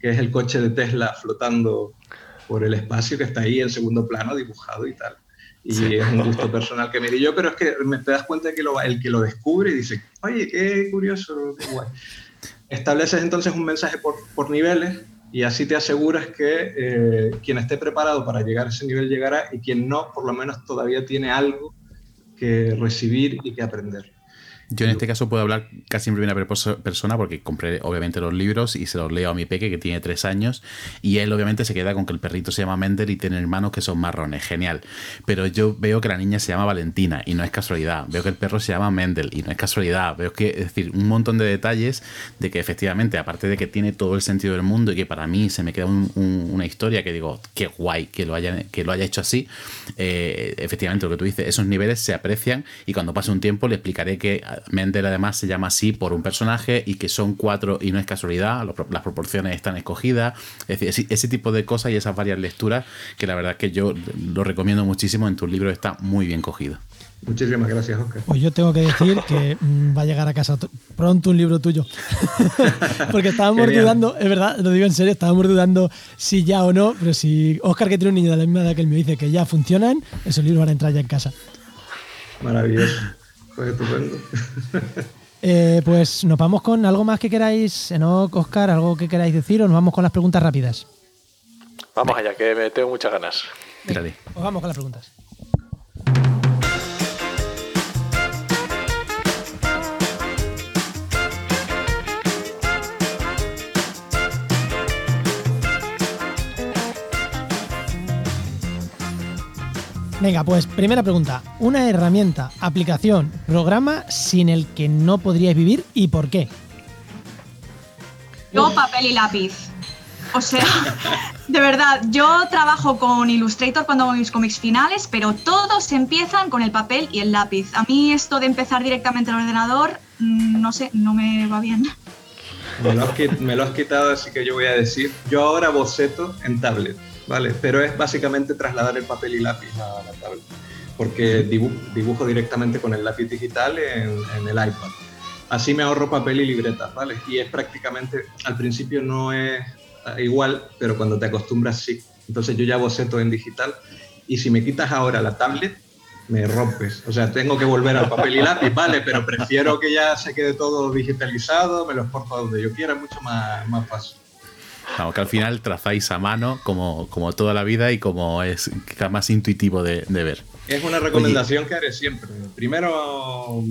que es el coche de Tesla flotando por el espacio que está ahí en segundo plano dibujado y tal. Y es un gusto personal que me di yo, pero es que me te das cuenta de que lo, el que lo descubre y dice, oye, qué curioso, qué guay. Estableces entonces un mensaje por, por niveles y así te aseguras que eh, quien esté preparado para llegar a ese nivel llegará y quien no, por lo menos todavía tiene algo que recibir y que aprender. Yo en este caso puedo hablar casi en primera persona porque compré obviamente los libros y se los leo a mi peque que tiene tres años y él obviamente se queda con que el perrito se llama Mender y tiene hermanos que son marrones, genial. Pero yo veo que la niña se llama Valentina y no es casualidad. Veo que el perro se llama Mendel y no es casualidad. Veo que, es decir, un montón de detalles de que efectivamente, aparte de que tiene todo el sentido del mundo y que para mí se me queda una historia que digo, qué guay que lo haya, que lo haya hecho así, eh, efectivamente lo que tú dices, esos niveles se aprecian y cuando pase un tiempo le explicaré que Mendel además se llama así por un personaje y que son cuatro y no es casualidad, las proporciones están escogidas, es decir, ese tipo de cosas y esas varias lecturas que la verdad es que yo lo recomiendo muchísimo, en tus libros está muy bien cogido. Muchísimas gracias, Oscar. Pues yo tengo que decir que mm, va a llegar a casa pronto un libro tuyo. Porque estábamos dudando, es verdad, lo digo en serio, estábamos dudando si ya o no, pero si Oscar, que tiene un niño de la misma edad que él, me dice que ya funcionan, esos libros van a entrar ya en casa. Maravilloso. Pues estupendo. Eh, pues nos vamos con algo más que queráis, Enoch, Oscar, algo que queráis decir o nos vamos con las preguntas rápidas. Vamos allá, que me tengo muchas ganas. Pues vamos con las preguntas. Venga, pues primera pregunta. Una herramienta, aplicación, programa sin el que no podríais vivir y por qué. Yo papel y lápiz. O sea, de verdad, yo trabajo con Illustrator cuando hago mis cómics finales, pero todos empiezan con el papel y el lápiz. A mí esto de empezar directamente al ordenador, mm, no sé, no me va bien. Me lo, has, me lo has quitado, así que yo voy a decir, yo ahora boceto en tablet. ¿Vale? Pero es básicamente trasladar el papel y lápiz a la tablet, porque dibujo, directamente con el lápiz digital en, el iPad. Así me ahorro papel y libretas, ¿vale? Y es prácticamente, al principio no es igual, pero cuando te acostumbras sí. Entonces yo ya boceto en digital y si me quitas ahora la tablet, me rompes. O sea, tengo que volver al papel y lápiz, vale, pero prefiero que ya se quede todo digitalizado, me lo exporto donde yo quiera, mucho más, más fácil. Vamos, que al final trazáis a mano como, como toda la vida y como es más intuitivo de, ver. Es una recomendación que haré siempre. Primero,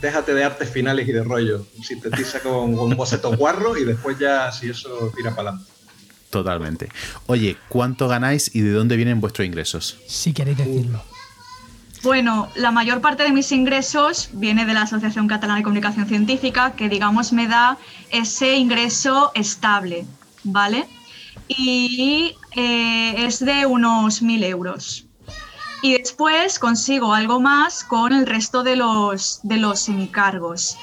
déjate de artes finales y de rollo. Sintetiza con, con un boceto guarro y después ya, si eso, tira para adelante. Totalmente. Oye, ¿cuánto ganáis y de dónde vienen vuestros ingresos? Si queréis decirlo. Bueno, la mayor parte de mis ingresos viene de la Asociación Catalana de Comunicación Científica, que digamos me da ese ingreso estable. ¿Vale? Y eh, es de unos 1.000 euros. Y después consigo algo más con el resto de los, de los encargos.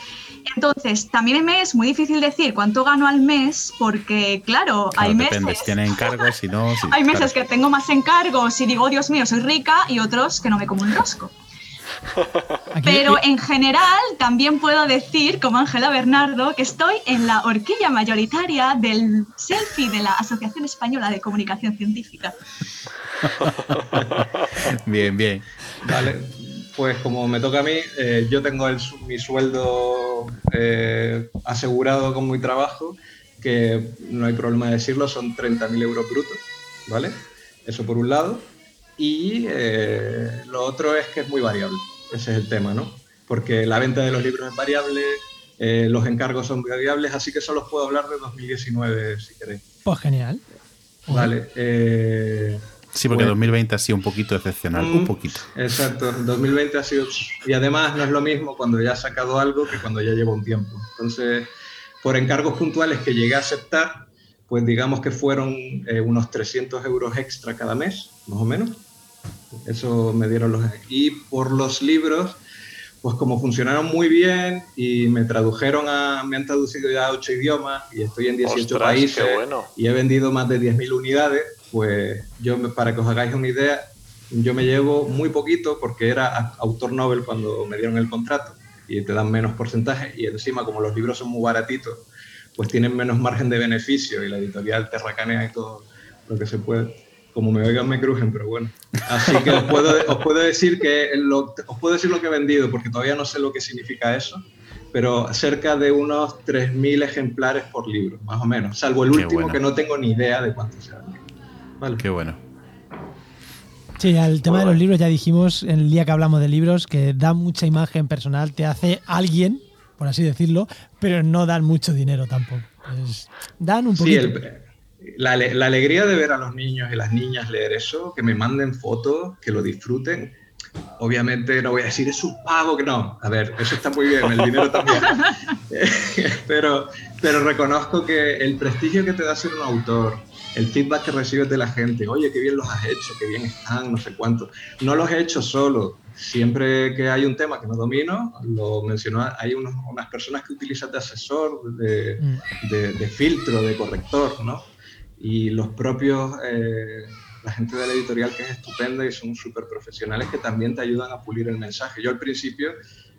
Entonces, también me es muy difícil decir cuánto gano al mes porque, claro, hay meses... tiene encargos y no... hay meses que tengo más encargos y digo, Dios mío, soy rica y otros que no me como un rosco. Pero en general también puedo decir, como Ángela Bernardo, que estoy en la horquilla mayoritaria del selfie de la Asociación Española de Comunicación Científica. bien, bien. Vale, pues como me toca a mí, eh, yo tengo mi sueldo eh, asegurado con mi trabajo, que no hay problema de decirlo, son 30.000 euros brutos, ¿vale? Eso por un lado. Y eh, lo otro es que es muy variable. Ese es el tema, ¿no? Porque la venta de los libros es variable, eh, los encargos son variables, así que solo os puedo hablar de 2019 si queréis. Pues genial. Vale. Eh, sí, porque 2020 ha sido un poquito excepcional, un mm, poquito. Exacto, 2020 ha sido... Y además no es lo mismo cuando ya has sacado algo que cuando ya lleva un tiempo. Entonces, por encargos puntuales que llegué a aceptar, pues digamos que fueron unos 300 euros extra cada mes, más o menos. Eso me dieron los... Y por los libros, pues como funcionaron muy bien y me tradujeron a, me han traducido ya a ocho idiomas y estoy en 18 países y he vendido más de 10.000 unidades, pues yo, para que os hagáis una idea, yo me llevo muy poquito porque era autor Nobel cuando me dieron el contrato y te dan menos porcentaje y encima como los libros son muy baratitos, pues tienen menos margen de beneficio y la editorial te racanea y todo lo que se puede como me oigan me crujen, pero bueno. Así que os puedo, os puedo decir que lo, os puedo decir lo que he vendido, porque todavía no sé lo que significa eso, pero cerca de unos 3.000 ejemplares por libro, más o menos, salvo el último que no tengo ni idea de cuánto sea. Vale. Qué bueno. Sí, el tema de los libros ya dijimos en el día que hablamos de libros que da mucha imagen personal, te hace alguien, por así decirlo, pero no dan mucho dinero tampoco. dan un poquito. Sí, la, alegría de ver a los niños y las niñas leer eso, que me manden fotos, que lo disfruten. Obviamente no voy a decir es un pago, que no. A ver, eso está muy bien, el dinero también. pero, pero reconozco que el prestigio que te da ser un autor, el feedback que recibes de la gente, oye, qué bien los has hecho, qué bien están, no sé cuánto. No los he hecho solo. Siempre que hay un tema que no domino, lo mencionó, hay unas personas que utilizan de asesor, de, mm. de, de filtro, de corrector, ¿no? Y los propios, eh, la gente de la editorial que es estupenda y son súper profesionales que también te ayudan a pulir el mensaje. Yo al principio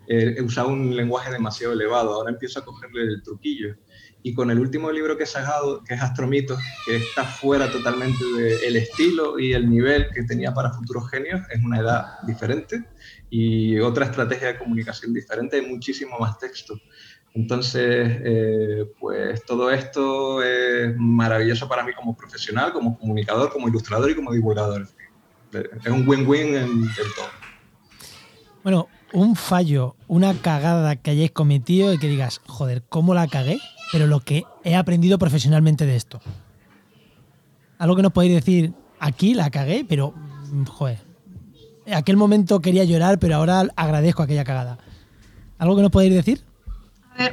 eh, he usado un lenguaje demasiado elevado, ahora empiezo a cogerle el truquillo. Y con el último libro que he sacado, que es Astromitos, que está fuera totalmente del estilo y el nivel que tenía para futuros genios, es una edad diferente y otra estrategia de comunicación diferente, hay muchísimo más texto. Entonces, eh, pues todo esto es maravilloso para mí como profesional, como comunicador, como ilustrador y como divulgador. Es un win-win en, todo. Bueno, un fallo, una cagada que hayáis cometido y que digas, joder, ¿cómo la cagué? Pero lo que he aprendido profesionalmente de esto. Algo que no podéis decir, aquí la cagué, pero, mm, joder, en aquel momento quería llorar, pero ahora agradezco aquella cagada. ¿Algo que no podéis decir?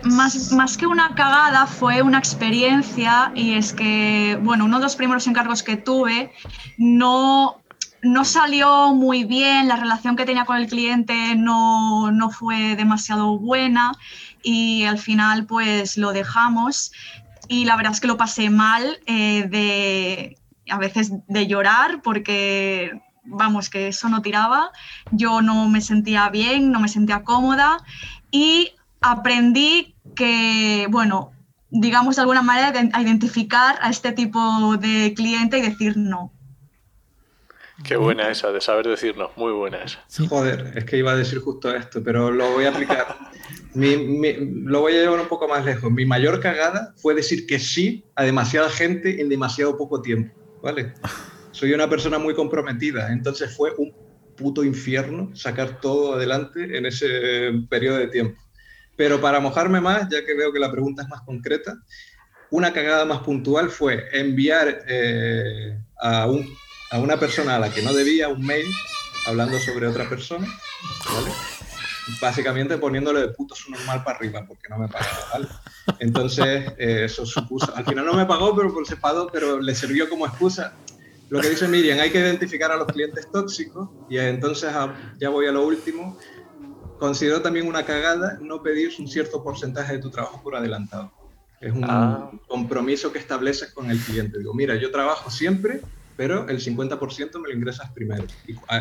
Más, más que una cagada fue una experiencia y es que, bueno, uno de los primeros encargos que tuve no, no salió muy bien, la relación que tenía con el cliente no, no fue demasiado buena y al final pues lo dejamos y la verdad es que lo pasé mal eh, de a veces de llorar porque vamos que eso no tiraba, yo no me sentía bien, no me sentía cómoda y aprendí que, bueno, digamos de alguna manera, a identificar a este tipo de cliente y decir no. Qué buena esa, de saber decir no, muy buena esa. Joder, es que iba a decir justo esto, pero lo voy a aplicar. lo voy a llevar un poco más lejos. Mi mayor cagada fue decir que sí a demasiada gente en demasiado poco tiempo, ¿vale? Soy una persona muy comprometida, entonces fue un puto infierno sacar todo adelante en ese periodo de tiempo. Pero para mojarme más, ya que veo que la pregunta es más concreta, una cagada más puntual fue enviar eh, a, un, a, una persona a la que no debía un mail hablando sobre otra persona, ¿vale? Básicamente poniéndole de puto su normal para arriba, porque no me pagó, ¿vale? Entonces, eh, eso supuso. Al final no me pagó, pero por separado, pero le sirvió como excusa. Lo que dice Miriam, hay que identificar a los clientes tóxicos, y entonces ah, ya voy a lo último considero también una cagada no pedir un cierto porcentaje de tu trabajo por adelantado. Es un ah. compromiso que estableces con el cliente. Digo, mira, yo trabajo siempre, pero el 50% me lo ingresas primero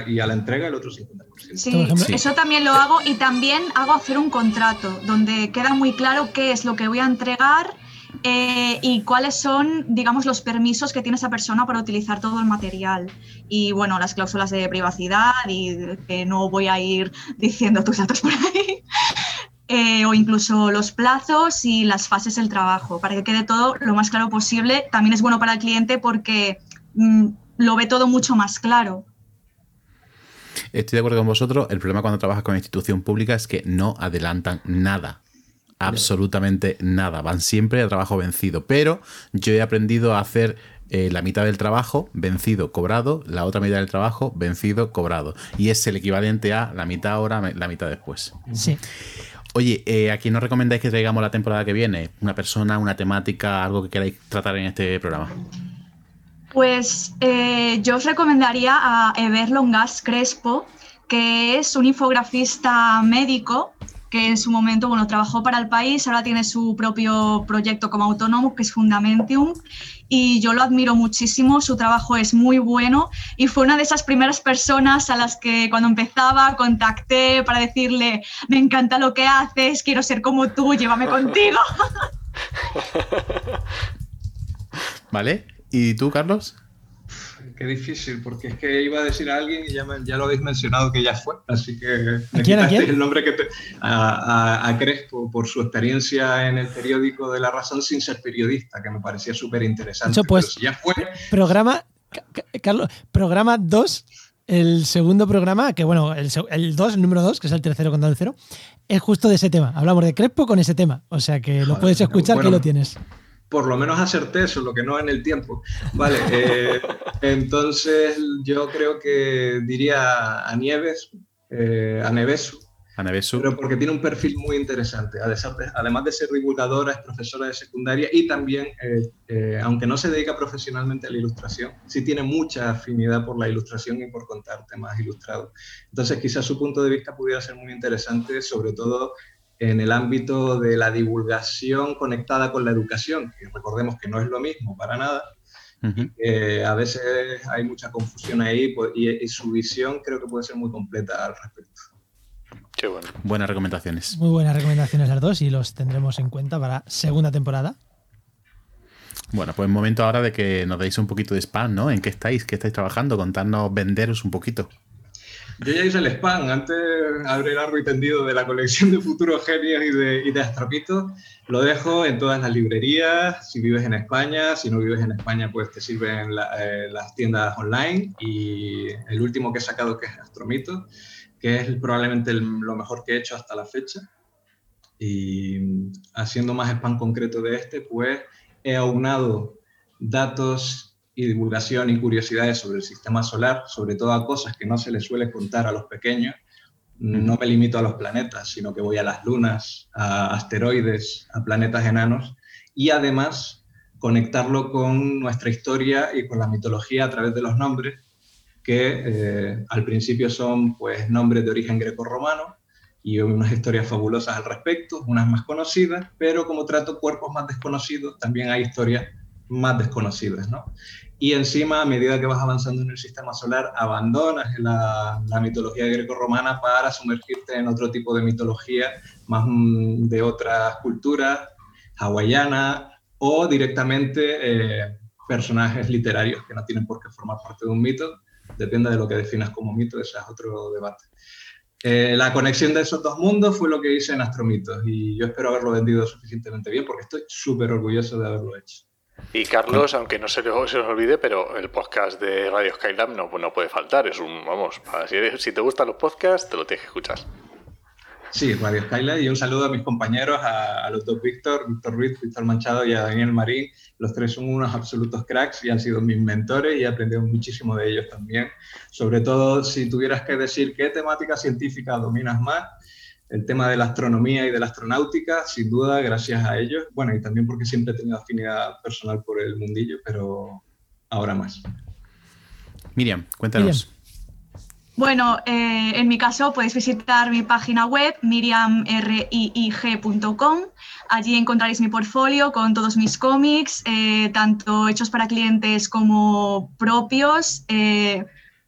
y a, la entrega el otro 50%. Sí, eso también lo hago y también hago hacer un contrato donde queda muy claro qué es lo que voy a entregar eh, y cuáles son, digamos, los permisos que tiene esa persona para utilizar todo el material. Y bueno, las cláusulas de privacidad y que no voy a ir diciendo tus datos por ahí. Eh, o incluso los plazos y las fases del trabajo, para que quede todo lo más claro posible. También es bueno para el cliente porque mm, lo ve todo mucho más claro. Estoy de acuerdo con vosotros. El problema cuando trabajas con institución pública es que no adelantan nada absolutamente nada. Van siempre a trabajo vencido. Pero yo he aprendido a hacer eh, la mitad del trabajo vencido, cobrado, la otra mitad del trabajo vencido, cobrado. Y es el equivalente a la mitad ahora, la mitad después. Sí. Oye, eh, ¿a quién nos recomendáis que traigamos la temporada que viene? ¿Una persona, una temática, algo que queráis tratar en este programa? Pues eh, yo os recomendaría a Ever Longas Crespo, que es un infografista médico que en su momento bueno, trabajó para el país, ahora tiene su propio proyecto como autónomo, que es Fundamentium, y yo lo admiro muchísimo, su trabajo es muy bueno y fue una de esas primeras personas a las que cuando empezaba contacté para decirle, me encanta lo que haces, quiero ser como tú, llévame contigo. ¿Vale? ¿Y tú, Carlos? Qué difícil, porque es que iba a decir a alguien y ya, ya lo habéis mencionado que ya fue, así que ¿A quién, a quién? el nombre que te, a, a, Crespo por su experiencia en el periódico de La Razón sin ser periodista, que me parecía súper interesante. Pues, si ya fue. Programa, Carlos, programa 2, el segundo programa, que bueno, el 2, el, número 2, que es el tercero contando el cero, es justo de ese tema. Hablamos de Crespo con ese tema, o sea que lo puedes escuchar bueno, que lo tienes por lo menos acerté eso, lo que no en el tiempo. Vale, eh, entonces yo creo que diría a Nieves, eh, a Nevesu. A Nevesu. Pero porque tiene un perfil muy interesante. Además de ser divulgadora, es profesora de secundaria y también, eh, eh, aunque no se dedica profesionalmente a la ilustración, sí tiene mucha afinidad por la ilustración y por contar temas ilustrados. Entonces quizás su punto de vista pudiera ser muy interesante, sobre todo en el ámbito de la divulgación conectada con la educación, que recordemos que no es lo mismo para nada, uh -huh. que a veces hay mucha confusión ahí y, y, su visión creo que puede ser muy completa al respecto. Qué bueno. Buenas recomendaciones. Muy buenas recomendaciones las dos y los tendremos en cuenta para segunda temporada. Bueno, pues momento ahora de que nos deis un poquito de spam, ¿no? ¿En qué estáis? ¿Qué estáis trabajando? Contarnos, venderos un poquito. Yo ya hice el spam, antes abrí largo y tendido de la colección de futuros genios y de, y de Astropito. Lo dejo en todas las librerías, si vives en España, si no vives en España, pues te sirven la, eh, las tiendas online. Y el último que he sacado, que es Astromito, que es probablemente el, lo mejor que he hecho hasta la fecha. Y haciendo más spam concreto de este, pues he aunado datos y divulgación y curiosidades sobre el sistema solar, sobre todo a cosas que no se les suele contar a los pequeños. No me limito a los planetas, sino que voy a las lunas, a asteroides, a planetas enanos y además conectarlo con nuestra historia y con la mitología a través de los nombres, que eh, al principio son pues, nombres de origen greco-romano y unas historias fabulosas al respecto, unas más conocidas, pero como trato cuerpos más desconocidos, también hay historias más desconocidas, ¿no? Y encima, a medida que vas avanzando en el sistema solar, abandonas la, la mitología greco-romana para sumergirte en otro tipo de mitología, más mm, de otras culturas, hawaiana, o directamente eh, personajes literarios que no tienen por qué formar parte de un mito, depende de lo que definas como mito, ese es otro debate. Eh, la conexión de esos dos mundos fue lo que hice en Astromitos y yo espero haberlo vendido suficientemente bien porque estoy súper orgulloso de haberlo hecho. Y Carlos, aunque no se, se nos olvide, pero el podcast de Radio Skylab no, no puede faltar. Es un, vamos, si te gustan los podcasts, te lo tienes que escuchar. Sí, Radio Skylab y un saludo a mis compañeros, a, a los dos Víctor, Víctor Ruiz, Víctor Manchado y a Daniel Marín. Los tres son unos absolutos cracks y han sido mis mentores y he aprendido muchísimo de ellos también. Sobre todo, si tuvieras que decir qué temática científica dominas más, el tema de la astronomía y de la astronáutica, sin duda, gracias a ellos. Bueno, y también porque siempre he tenido afinidad personal por el mundillo, pero ahora más. Miriam, cuéntanos. Miriam. Bueno, eh, en mi caso podéis visitar mi página web miriamriig.com. Allí encontraréis mi portfolio con todos mis cómics, eh, tanto hechos para clientes como propios. Eh,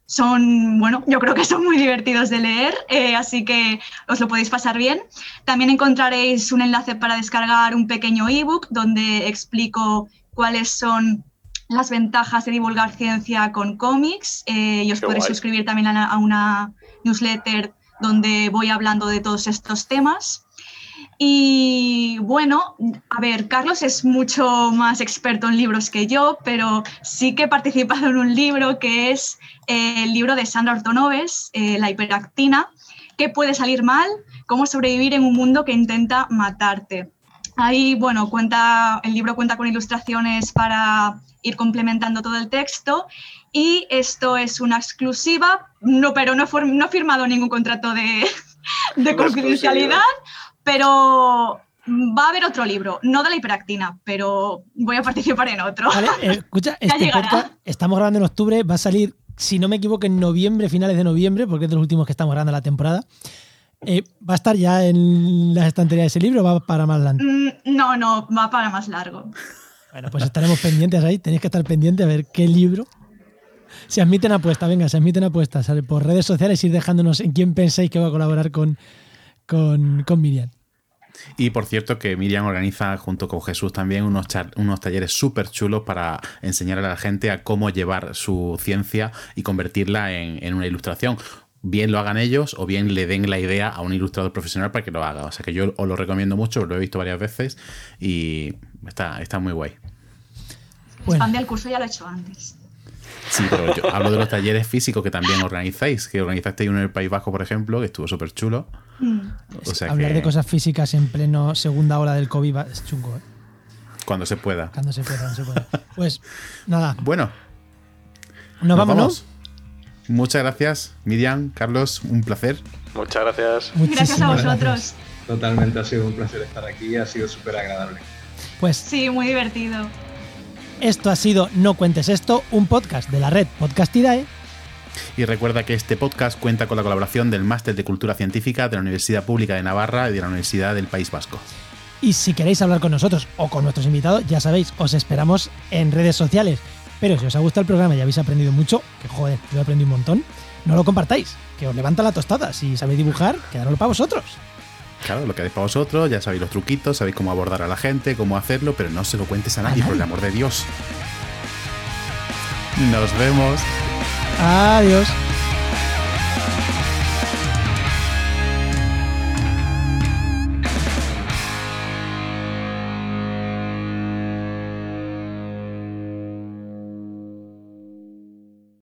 son, bueno, yo creo que son muy divertidos de leer, eh, así que os lo podéis pasar bien. También encontraréis un enlace para descargar un pequeño ebook donde explico cuáles son las ventajas de divulgar ciencia con cómics eh, y os Qué podéis guay. suscribir también a, a una newsletter donde voy hablando de todos estos temas. Y bueno, a ver, Carlos es mucho más experto en libros que yo, pero sí que he participado en un libro que es eh, el libro de Sandra Ortonoves, eh, La hiperactina, ¿Qué puede salir mal? Cómo sobrevivir en un mundo que intenta matarte. Ahí, bueno, cuenta, el libro cuenta con ilustraciones para ir complementando todo el texto y esto es una exclusiva, no, pero no he, no he firmado ningún contrato de, de confidencialidad, pero va a haber otro libro, no de la hiperactina, pero voy a participar en otro. Vale, eh, escucha, este podcast estamos grabando en octubre, va a salir si no me equivoco, en noviembre, finales de noviembre, porque es de los últimos que estamos grabando la temporada. Eh, ¿Va a estar ya en las estanterías ese libro o va para más largo? Mm, no, no, va para más largo. Bueno, pues estaremos pendientes ahí. Tenéis que estar pendientes a ver qué libro. Se admiten apuestas, venga, se admiten apuestas por redes sociales, ir dejándonos en quién pensáis que va a colaborar con, con, con Miriam. Y por cierto que Miriam organiza junto con Jesús también unos, unos talleres súper chulos para enseñar a la gente a cómo llevar su ciencia y convertirla en, en, una ilustración. Bien lo hagan ellos o bien le den la idea a un ilustrador profesional para que lo haga. O sea que yo os lo recomiendo mucho, lo he visto varias veces y está, está muy guay. Bueno. Expande el curso ya lo he hecho antes. Sí, pero yo hablo de los talleres físicos que también organizáis, que organizasteis uno en el País Bajo, por ejemplo, que estuvo súper chulo. Mm. O sea Hablar de cosas físicas en pleno segunda ola del COVID es chungo, ¿eh? Cuando se pueda. Cuando se pueda, se pueda. Pues nada. Bueno. Nos, vamos, vamos. Muchas gracias, Miriam, Carlos, un placer. Muchas gracias. gracias a vosotros. Gracias. Totalmente, ha sido un placer estar aquí, ha sido súper agradable. Pues sí, muy divertido. Esto ha sido No Cuentes Esto, un podcast de la red Podcastidae. Y recuerda que este podcast cuenta con la colaboración del Máster de Cultura Científica de la Universidad Pública de Navarra y de la Universidad del País Vasco. Y si queréis hablar con nosotros o con nuestros invitados, ya sabéis, os esperamos en redes sociales. Pero si os ha gustado el programa y habéis aprendido mucho, que joder, yo he aprendido un montón, no lo compartáis, que os levanta la tostada. Si sabéis dibujar, quedároslo para vosotros. Claro, lo que para vosotros, ya sabéis los truquitos, sabéis cómo abordar a la gente, cómo hacerlo, pero no se lo cuentes a nadie, por el amor de Dios. Nos vemos. Adiós.